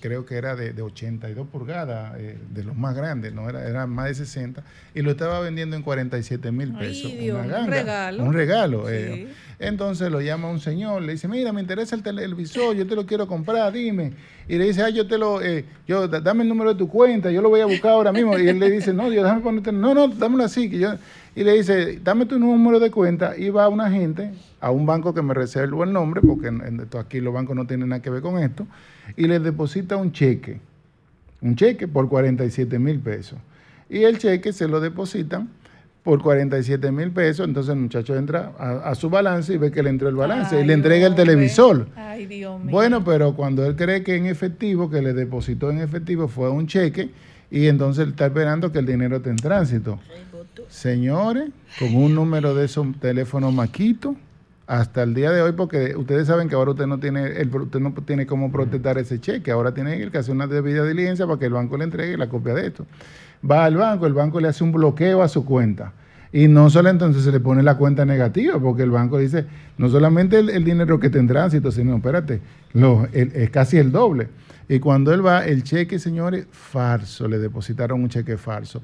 creo que era de, de 82 pulgadas, eh, de los más grandes, no era, era más de 60, y lo estaba vendiendo en 47 mil Ay, pesos. Dios, un ganga, regalo. Un regalo. Sí. eh. Entonces lo llama un señor, le dice, mira, me interesa el televisor, yo te lo quiero comprar, dime. Y le dice, ah, yo te lo, eh, yo, da- dame el número de tu cuenta, yo lo voy a buscar ahora mismo. Y él le dice, no, Dios, déjame ponerte, no, no, dámelo así. Que yo, y le dice, dame tu número de cuenta. Y va una gente a un banco que me reservo el nombre, porque en- en- esto aquí los bancos no tienen nada que ver con esto, y le deposita un cheque, un cheque por 47 mil pesos. Y el cheque se lo depositan por 47 mil pesos, entonces el muchacho entra a, a su balance y ve que le entró el balance y le entrega el televisor. Ay, Dios mío. Bueno, pero cuando él cree que en efectivo, que le depositó en efectivo, fue un cheque y entonces él está esperando que el dinero esté en tránsito. Señores, con un número de esos teléfonos maquito, hasta el día de hoy, porque ustedes saben que ahora usted no tiene, el, usted no tiene cómo protestar ese cheque, ahora tiene que hacer una debida diligencia para que el banco le entregue la copia de esto. Va al banco, el banco le hace un bloqueo a su cuenta. Y no solo entonces se le pone la cuenta negativa, porque el banco dice, no solamente el, el dinero que está en tránsito, sino, espérate, lo, el- es casi el doble. Y cuando él va, el cheque, señores, falso, le depositaron un cheque falso.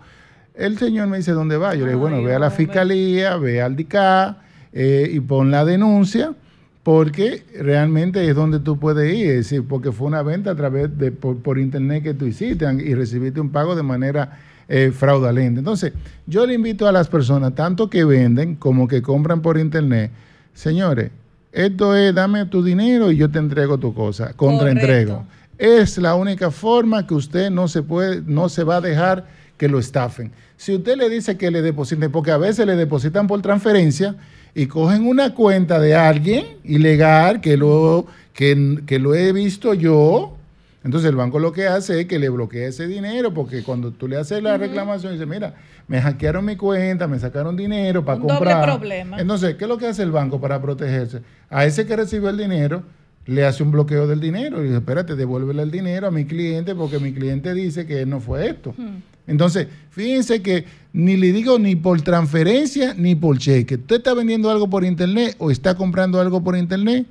El señor me dice, ¿dónde va? Yo le digo, bueno, ve a la fiscalía, ve al DICA eh, y pon la denuncia, porque realmente es donde tú puedes ir, es decir, porque fue una venta a través de por, por internet que tú hiciste y recibiste un pago de manera eh, fraudulenta. Entonces, yo le invito a las personas, tanto que venden como que compran por internet, señores, esto es, dame tu dinero y yo te entrego tu cosa, contra entrego. Es la única forma que usted no se puede, no se va a dejar que lo estafen. Si usted le dice que le depositen, porque a veces le depositan por transferencia y cogen una cuenta de alguien ilegal que lo, que, que lo he visto yo, entonces el banco lo que hace es que le bloquea ese dinero, porque cuando tú le haces la reclamación, dice, mira, me hackearon mi cuenta, me sacaron dinero para Un doble comprar. problema. Entonces, ¿qué es lo que hace el banco para protegerse? A ese que recibió el dinero, le hace un bloqueo del dinero y dice, espérate, devuélvele el dinero a mi cliente porque mi cliente dice que no fue esto. Hmm. Entonces, fíjense que ni le digo ni por transferencia ni por cheque. Usted está vendiendo algo por internet o está comprando algo por internet.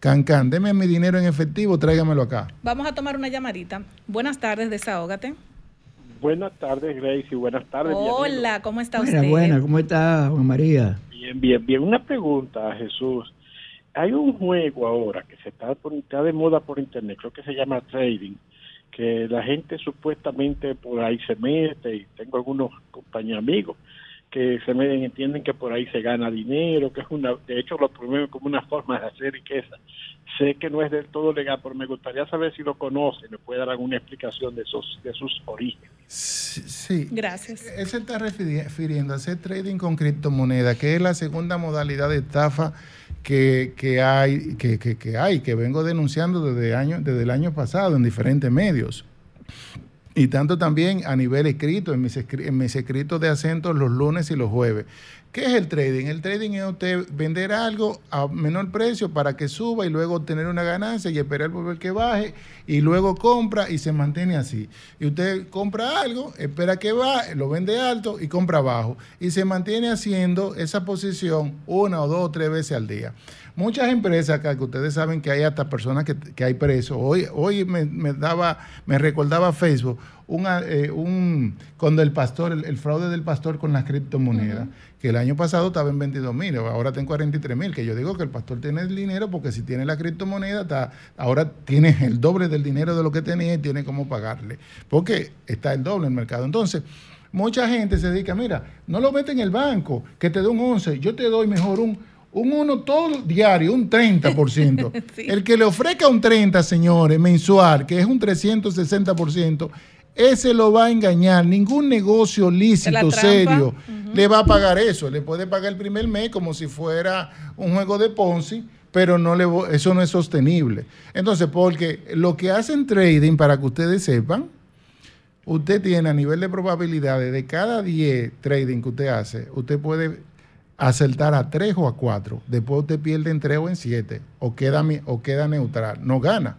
Can, can, deme mi dinero en efectivo, tráigamelo acá. Vamos a tomar una llamadita. Buenas tardes, desahógate. Buenas tardes, Grace, y buenas tardes. Hola, ¿cómo está usted? buena, ¿cómo está, Juan María? Bien, bien, bien. Una pregunta, Jesús. Hay un juego ahora que se está, está de moda por internet, creo que se llama trading, que la gente supuestamente por ahí se mete, y tengo algunos compañeros amigos que se meten, entienden que por ahí se gana dinero, que es una, de hecho lo promueven como una forma de hacer riqueza. Sé que no es del todo legal, pero me gustaría saber si lo conoce, me puede dar alguna explicación de esos, de sus orígenes. Sí. Gracias. Él se está refiri- refiriendo a hacer trading con criptomonedas, que es la segunda modalidad de estafa que, que hay, que, que- que hay, que vengo denunciando desde, año, desde el año pasado en diferentes medios. Y tanto también a nivel escrito, en mis, en mis escritos de acentos los lunes y los jueves. ¿Qué es el trading? El trading es usted vender algo a menor precio para que suba y luego obtener una ganancia y esperar por ver que baje y luego compra y se mantiene así. Y usted compra algo, espera que baje, lo vende alto y compra bajo. Y se mantiene haciendo esa posición una o dos o tres veces al día. Muchas empresas acá, que ustedes saben que hay hasta personas que, que hay presos. Hoy, hoy me, me daba, me recordaba Facebook una, eh, un, cuando el pastor, el, el fraude del pastor con las criptomonedas, que el año pasado estaba en 22 mil, ahora está en 43 mil, que yo digo que el pastor tiene el dinero porque si tiene la criptomoneda, está, ahora tiene el doble del dinero de lo que tenía y tiene cómo pagarle, porque está el doble en el mercado. Entonces, mucha gente se dedica, mira, no lo mete en el banco, que te dé un 11, yo te doy mejor un, un 1 todo diario, un 30%. El que le ofrezca un 30, señores, mensual, que es un 360%, ese lo va a engañar. Ningún negocio lícito, serio, le va a pagar eso. Le puede pagar el primer mes como si fuera un juego de Ponzi, pero no le, eso no es sostenible. Entonces, porque lo que hacen trading, para que ustedes sepan, usted tiene a nivel de probabilidades de cada 10 trading que usted hace, usted puede acertar a 3 o a 4. Después usted pierde en 3 o en 7 o queda, o queda neutral. No gana.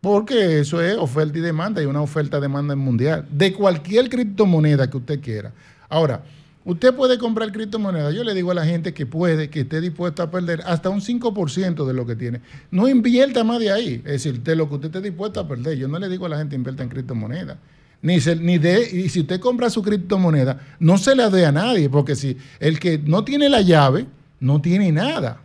Porque eso es oferta y demanda y una oferta-demanda mundial. De cualquier criptomoneda que usted quiera. Ahora, usted puede comprar criptomonedas. Yo le digo a la gente que puede, que esté dispuesto a perder hasta un 5% de lo que tiene. No invierta más de ahí. Es decir, de lo que usted esté dispuesto a perder. Yo no le digo a la gente invierta en criptomonedas. Ni, se, ni de, y si usted compra su criptomoneda, no se la dé a nadie, porque si el que no tiene la llave, no tiene nada.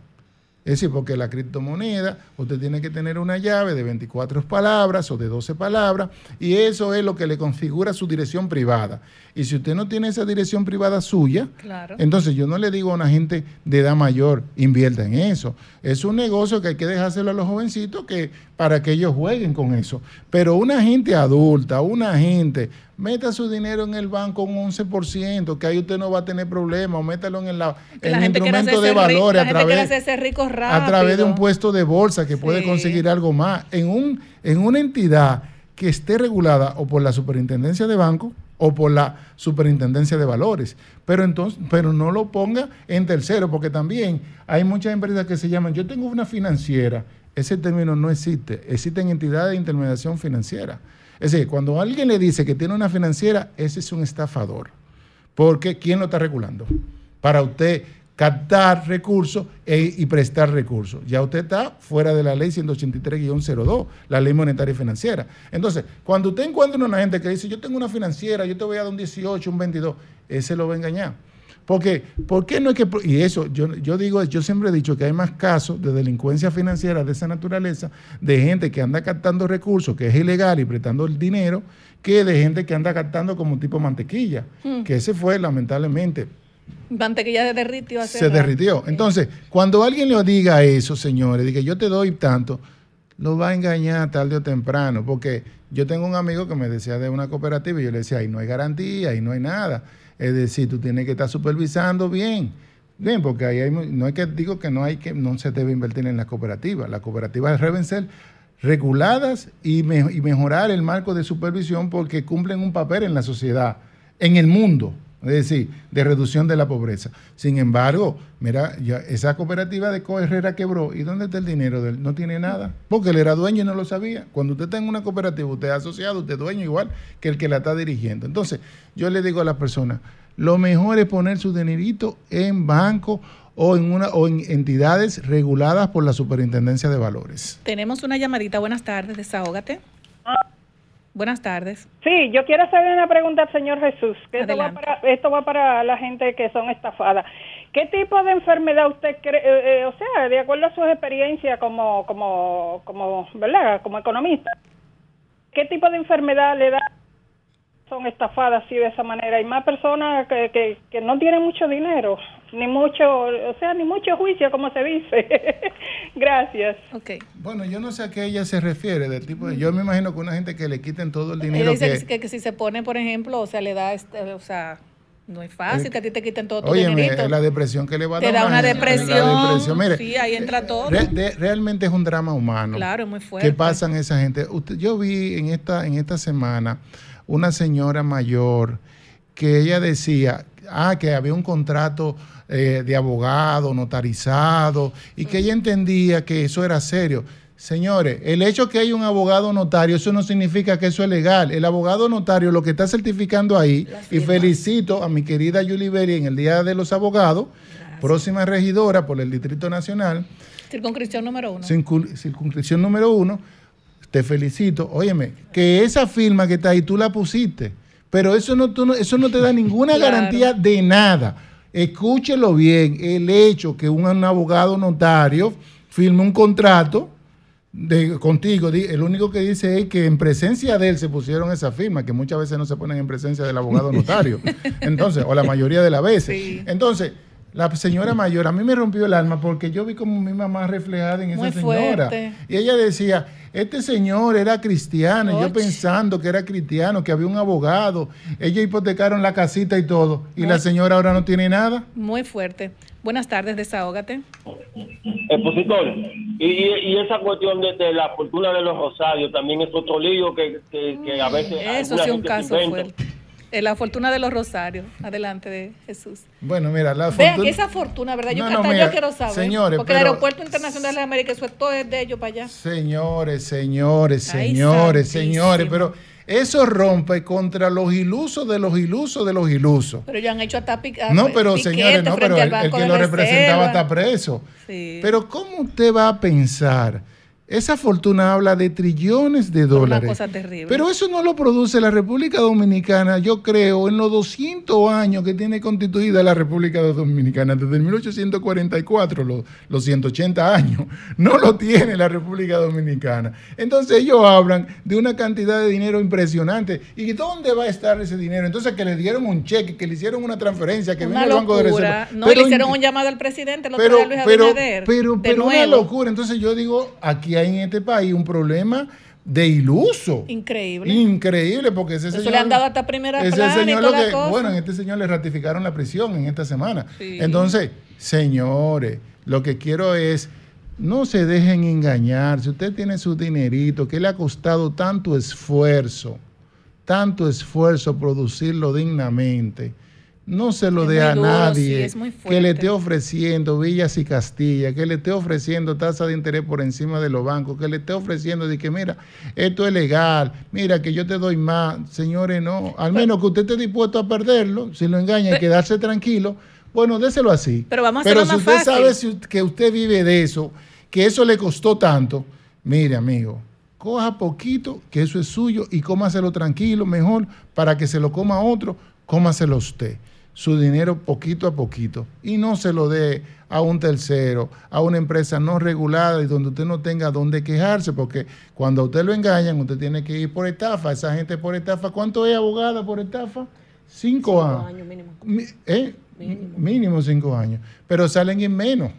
Es decir, porque la criptomoneda, usted tiene que tener una llave de 24 palabras o de 12 palabras, y eso es lo que le configura su dirección privada. Y si usted no tiene esa dirección privada suya, Claro. entonces yo no le digo a una gente de edad mayor, invierta en eso. Es un negocio que hay que dejárselo a los jovencitos que, para que ellos jueguen con eso. Pero una gente adulta, una gente, meta su dinero en el banco un 11%, que ahí usted no va a tener problema, o métalo en el, la- en instrumento de valores a través a de un puesto de bolsa que puede conseguir algo más en, un, en una entidad que esté regulada o por la superintendencia de banco o por la superintendencia de valores. Pero entonces, pero no lo ponga en tercero, porque también hay muchas empresas que se llaman, yo tengo una financiera, ese término no existe, existen entidades de intermediación financiera. Es decir, cuando alguien le dice que tiene una financiera, ese es un estafador. Porque ¿quién lo está regulando? Para usted captar recursos e- y prestar recursos. Ya usted está fuera de la ley 183-02, la ley monetaria y financiera. Entonces, cuando usted encuentra una gente que dice, yo tengo una financiera, yo te voy a dar un 18, un 22, ese lo va a engañar. Porque, ¿por qué no es que.? Y eso, yo, yo digo, yo siempre he dicho que hay más casos de delincuencia financiera de esa naturaleza, de gente que anda captando recursos, que es ilegal y prestando el dinero, que de gente que anda captando como tipo mantequilla. Mm. Que ese fue, lamentablemente, Mantequilla se derritió hace se rato. derritió. Entonces, cuando alguien le diga eso, señores, diga yo te doy tanto, lo va a engañar tarde o temprano, porque yo tengo un amigo que me decía de una cooperativa y yo le decía, ahí no hay garantía, ahí no hay nada. Es decir, tú tienes que estar supervisando bien. Bien, porque ahí hay, no es que digo que no hay que, no se debe invertir en las cooperativas. Las cooperativas deben ser reguladas y, y mejorar el marco de supervisión porque cumplen un papel en la sociedad, en el mundo, es decir, de reducción de la pobreza. Sin embargo, mira, ya esa cooperativa de Co Herrera quebró. ¿Y dónde está el dinero de él? No tiene nada. Porque él era dueño y no lo sabía. Cuando usted está en una cooperativa, usted es asociado, usted es dueño igual que el que la está dirigiendo. Entonces, yo le digo a las personas, lo mejor es poner su dinerito en banco o en, una, o en entidades reguladas por la Superintendencia de Valores. Tenemos una llamadita. Buenas tardes, desahógate. Buenas tardes. Sí, yo quiero hacerle una pregunta al señor Jesús. Que esto, va para, esto va para la gente que son estafadas. ¿Qué tipo de enfermedad usted cree, eh, eh, o sea, de acuerdo a sus experiencias como, como, como, ¿verdad? Como economista, ¿qué tipo de enfermedad le da son estafadas así de esa manera? Hay más personas que, que, que no tienen mucho dinero, ni mucho, o sea, ni mucho juicio, como se dice. Gracias. Okay. Bueno, yo no sé a qué ella se refiere, del tipo de, yo me imagino que una gente que le quiten todo el Ella dinero dice que... que, que si se pone, por ejemplo, o sea, le da, este, o sea, no es fácil Eh, que a ti te quiten todo tu Óyeme, dinerito. la depresión que le va a Te dar da una depresión. la depresión, mire, sí, ahí entra todo. re- de- realmente es un drama humano. Claro, es muy fuerte. ¿Qué pasa en esa gente? Usted- yo vi en esta, en esta semana una señora mayor que ella decía, ah, que había un contrato eh, de abogado notarizado y que ella entendía que eso era serio. Señores, el hecho que hay un abogado notario, eso no significa que eso es legal. El abogado notario lo que está certificando ahí, y felicito a mi querida Julie Berry en el Día de los Abogados, próxima regidora por el Distrito Nacional, Circunscripción número uno. circun- circunscripción número uno, te felicito. Óyeme, que esa firma que está ahí tú la pusiste, pero eso no, tú no- eso no te da ninguna Claro. garantía de nada. Escúchelo bien, el hecho que un, abogado notario firme un contrato de, contigo, el único que dice es que en presencia de él se pusieron esa firma, que muchas veces no se ponen en presencia del abogado notario. Entonces, o la mayoría de las veces. Entonces, la señora mayor, a mí me rompió el alma porque yo vi como mi mamá reflejada en esa Muy señora. fuerte. Y ella decía, este señor era cristiano, y yo pensando que era cristiano, que había un abogado, ellos hipotecaron la casita y todo, y la señora ahora no tiene nada. Muy fuerte. Buenas tardes, desahógate. Expositor, y, y, esa cuestión de, de la fortuna de los rosarios también es otro lío que, que, que a veces. Eso sí, un caso inventa. fuerte. Eh, la fortuna de los rosarios. Adelante, de Jesús. Bueno, mira, la Vean fortuna- que esa fortuna, ¿verdad? Yo, No, no, hasta mira, yo quiero saber. señores, porque el pero- aeropuerto internacional de América, eso es todo es de ellos para allá. Señores, señores, Ay, señores, santísimo. señores, pero eso rompe contra los ilusos de los ilusos de los ilusos. Pero ya han hecho hasta pica- No, pero piquete señores, no, pero el, el que lo representaba está preso. Sí. Pero ¿cómo usted va a pensar? Esa fortuna habla de trillones de Una dólares. cosa terrible. Pero eso no lo produce la República Dominicana, yo creo, en los 200 años que tiene constituida la República Dominicana, desde el 1844, los, los 180 años, no lo tiene la República Dominicana. Entonces ellos hablan de una cantidad de dinero impresionante. ¿Y dónde va a estar ese dinero? Entonces que le dieron un cheque, que le hicieron una transferencia, que una vino al Banco de locura. Reserva. No, Pero le hicieron un llamado al presidente el otro pero, pero, Abinader. pero, de pero una locura. Entonces yo digo, aquí hay en este país un problema de iluso. Increíble. Increíble, porque ese Eso señor. le han dado hasta primera ese plana y señor toda lo la que- cosa. Bueno, en este señor le ratificaron la prisión en esta semana. Sí. Entonces, señores, lo que quiero es. No se dejen engañar. Si usted tiene su dinerito, que le ha costado tanto esfuerzo, tanto esfuerzo producirlo dignamente, no se lo dé a duro, nadie sí, es muy que le esté ofreciendo villas y Castilla, que le esté ofreciendo tasa de interés por encima de los bancos, que le esté ofreciendo de que mira, esto es legal, mira que yo te doy más, señores, no, al menos que usted esté dispuesto a perderlo, si lo engaña y quedarse tranquilo, bueno, déselo así. Pero vamos a Pero si más usted fácil. sabe que usted vive de eso, que eso le costó tanto, mire amigo, coja poquito, que eso es suyo y cómaselo tranquilo, mejor, para que se lo coma otro, cómaselo usted. Su dinero poquito a poquito y no se lo dé a un tercero, a una empresa no regulada y donde usted no tenga dónde quejarse, porque cuando a usted lo engañan, usted tiene que ir por estafa. Esa gente por estafa, ¿cuánto es abogada por estafa? Cinco, años. Mi- ¿eh? Mínimo. cinco años. Pero salen en menos.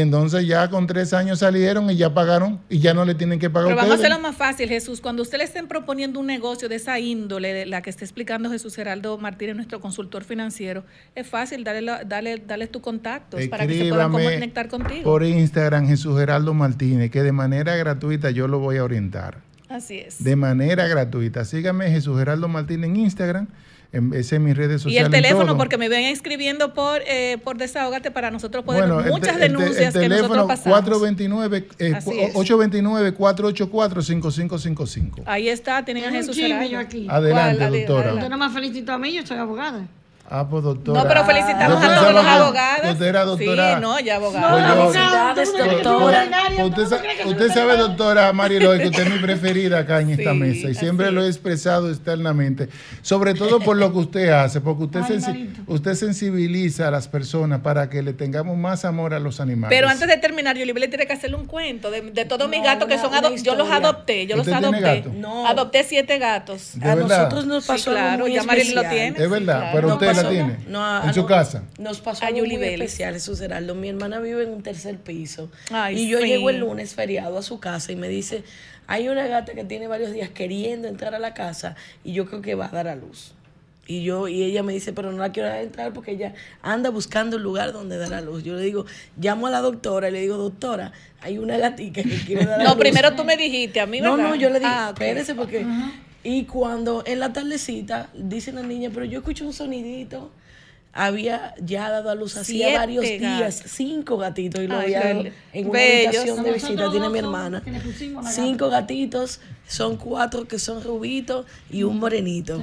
Entonces ya con tres años salieron y ya pagaron y ya no le tienen que pagar Pero vamos a hacerlo más fácil, Jesús. Cuando usted le estén proponiendo un negocio de esa índole, de la que está explicando Jesús Geraldo Martínez, nuestro consultor financiero, es fácil darle, la- darle, darle tus contactos para que se puedan conectar contigo. por Instagram Jesús Geraldo Martínez, que de manera gratuita yo lo voy a orientar. Así es. de manera gratuita. Sígame Jesús Geraldo Martín en Instagram, en, ese en mis redes Y sociales. el teléfono, todo. porque me ven escribiendo por, eh, por Desahógate para nosotros poder Bueno, muchas te- el denuncias el que nosotros teléfono pasamos. 429, eh, Así cu- es. 829-484-5555. Ahí está, tienen a Jesús. Adelante, doctora. Usted no me felicitó a mí, yo soy abogada. Ah, pues doctora. No, pero felicitamos a las que abogadas. Usted era doctora. Sí, no, ya abogada. Pues Felicidades, Pues, doctora. pues, Usted, sa- usted sabe, doctora Mariloy, que usted es mi preferida acá en esta Sí, mesa y siempre así lo he expresado externamente, sobre todo por lo que usted hace, porque usted, Ay, sensi- Marito. usted sensibiliza a las personas para que le tengamos más amor a los animales. Pero antes de terminar, yo le tiene que hacerle un cuento de, de todos mis No, gatos que son una ado- Yo los adopté, yo los ¿Usted tiene adopté. gato? No. Adopté siete gatos. ¿De a verdad? nosotros nos Sí, pasó algo claro, muy ya Marilyn lo tiene. Es verdad, pero usted la tiene no, a- en su no- casa. Nos pasó A algo muy especial, Jesús Heraldo. Mi hermana vive en un tercer piso. Ay, y yo sí. llego el lunes feriado a su casa y me dice, hay una gata que tiene varios días queriendo entrar a la casa y yo creo que va a dar a luz. Y yo y ella me dice, pero no la quiero dejar entrar porque ella anda buscando un lugar donde dar a luz. Yo le digo, llamo a la doctora y le digo, doctora, hay una gatica que quiere dar a No, luz. primero tú me dijiste a mí, No, ¿verdad? no, yo le dije, Ah, espérese porque... Y cuando en la tardecita dice la niña, pero yo escucho un sonidito, había ya dado a luz hacía varios días, cinco gatitos y lo había en una bellos. habitación de visita, tiene mi hermana. Cinco gatitos, son cuatro que son rubitos y un morenito.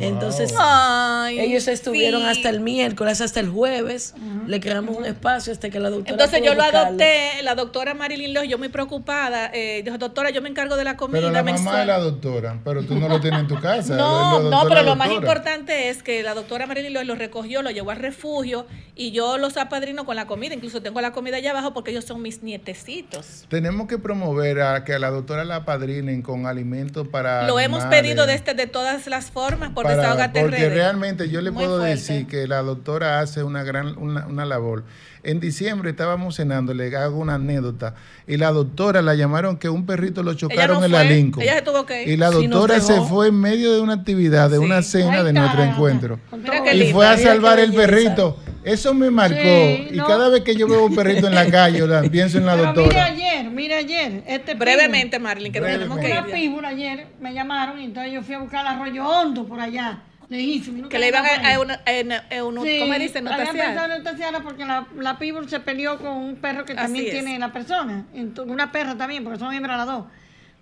Entonces, Ay, ellos estuvieron sí. hasta el miércoles, hasta el jueves, le creamos un espacio hasta que la doctora Entonces pudo yo lo buscarlo. adopté, la doctora Marilyn Loz, yo muy preocupada, eh, dijo, doctora, yo me encargo de la comida Pero la mamá mensual". es la doctora, pero tú no lo tienes en tu casa. No, no, pero lo más importante es que la doctora Marilyn Loy lo recogió, lo llevó al refugio y yo los apadrino con la comida. Incluso tengo la comida allá abajo porque ellos son mis nietecitos. Tenemos que promover a que a la doctora la padrinen con alimentos para. Lo hemos pedido de, este, de todas las formas por para- Desahogate Porque realmente yo le Muy puedo fuerte. decir que la doctora hace una gran una, una labor. En diciembre estábamos cenando, le hago una anécdota, y la doctora la llamaron que un perrito lo chocaron no en la Lincoln. ella se tuvo que ir. Y la Sí, doctora se fue en medio de una actividad, de una cena Ay, de nuestro caramba. encuentro. Mira Y fue a Mira salvar el perrito. Eso me marcó. Sí, y no. cada vez que yo veo un perrito en la calle, yo la- pienso en la Pero doctora. ayer, mire ayer. Este Brevemente, Marilyn, que nos tenemos que Una ir. píbula ayer me llamaron y entonces yo fui a buscar el arroyo hondo por allá. Lejísimo. Que le iban a, una- ¿cómo dicen? porque la, la pitbull se peleó con un perro que Así también es. tiene la persona. Una perra también, porque son hembras las dos.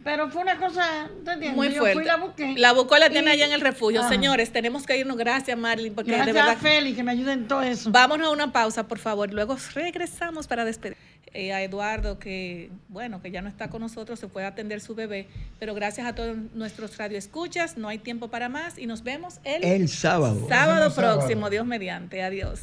Pero fue una cosa, ¿te entiendes? Muy yo fuerte. fui y la busqué. La buscó la tiene Y- allá en el refugio. Ajá. Señores, tenemos que irnos. Gracias, Marilyn, porque Gracias de verdad. a Félix que me ayuda en todo eso. Vámonos a una pausa, por favor. Luego regresamos para despedir eh, a Eduardo, que bueno, que ya no está con nosotros, se fue a atender su bebé. Pero gracias a todos nuestros radioescuchas, no hay tiempo para más y nos vemos el, El sábado. sábado Próximo sábado. próximo, Dios mediante. Adiós.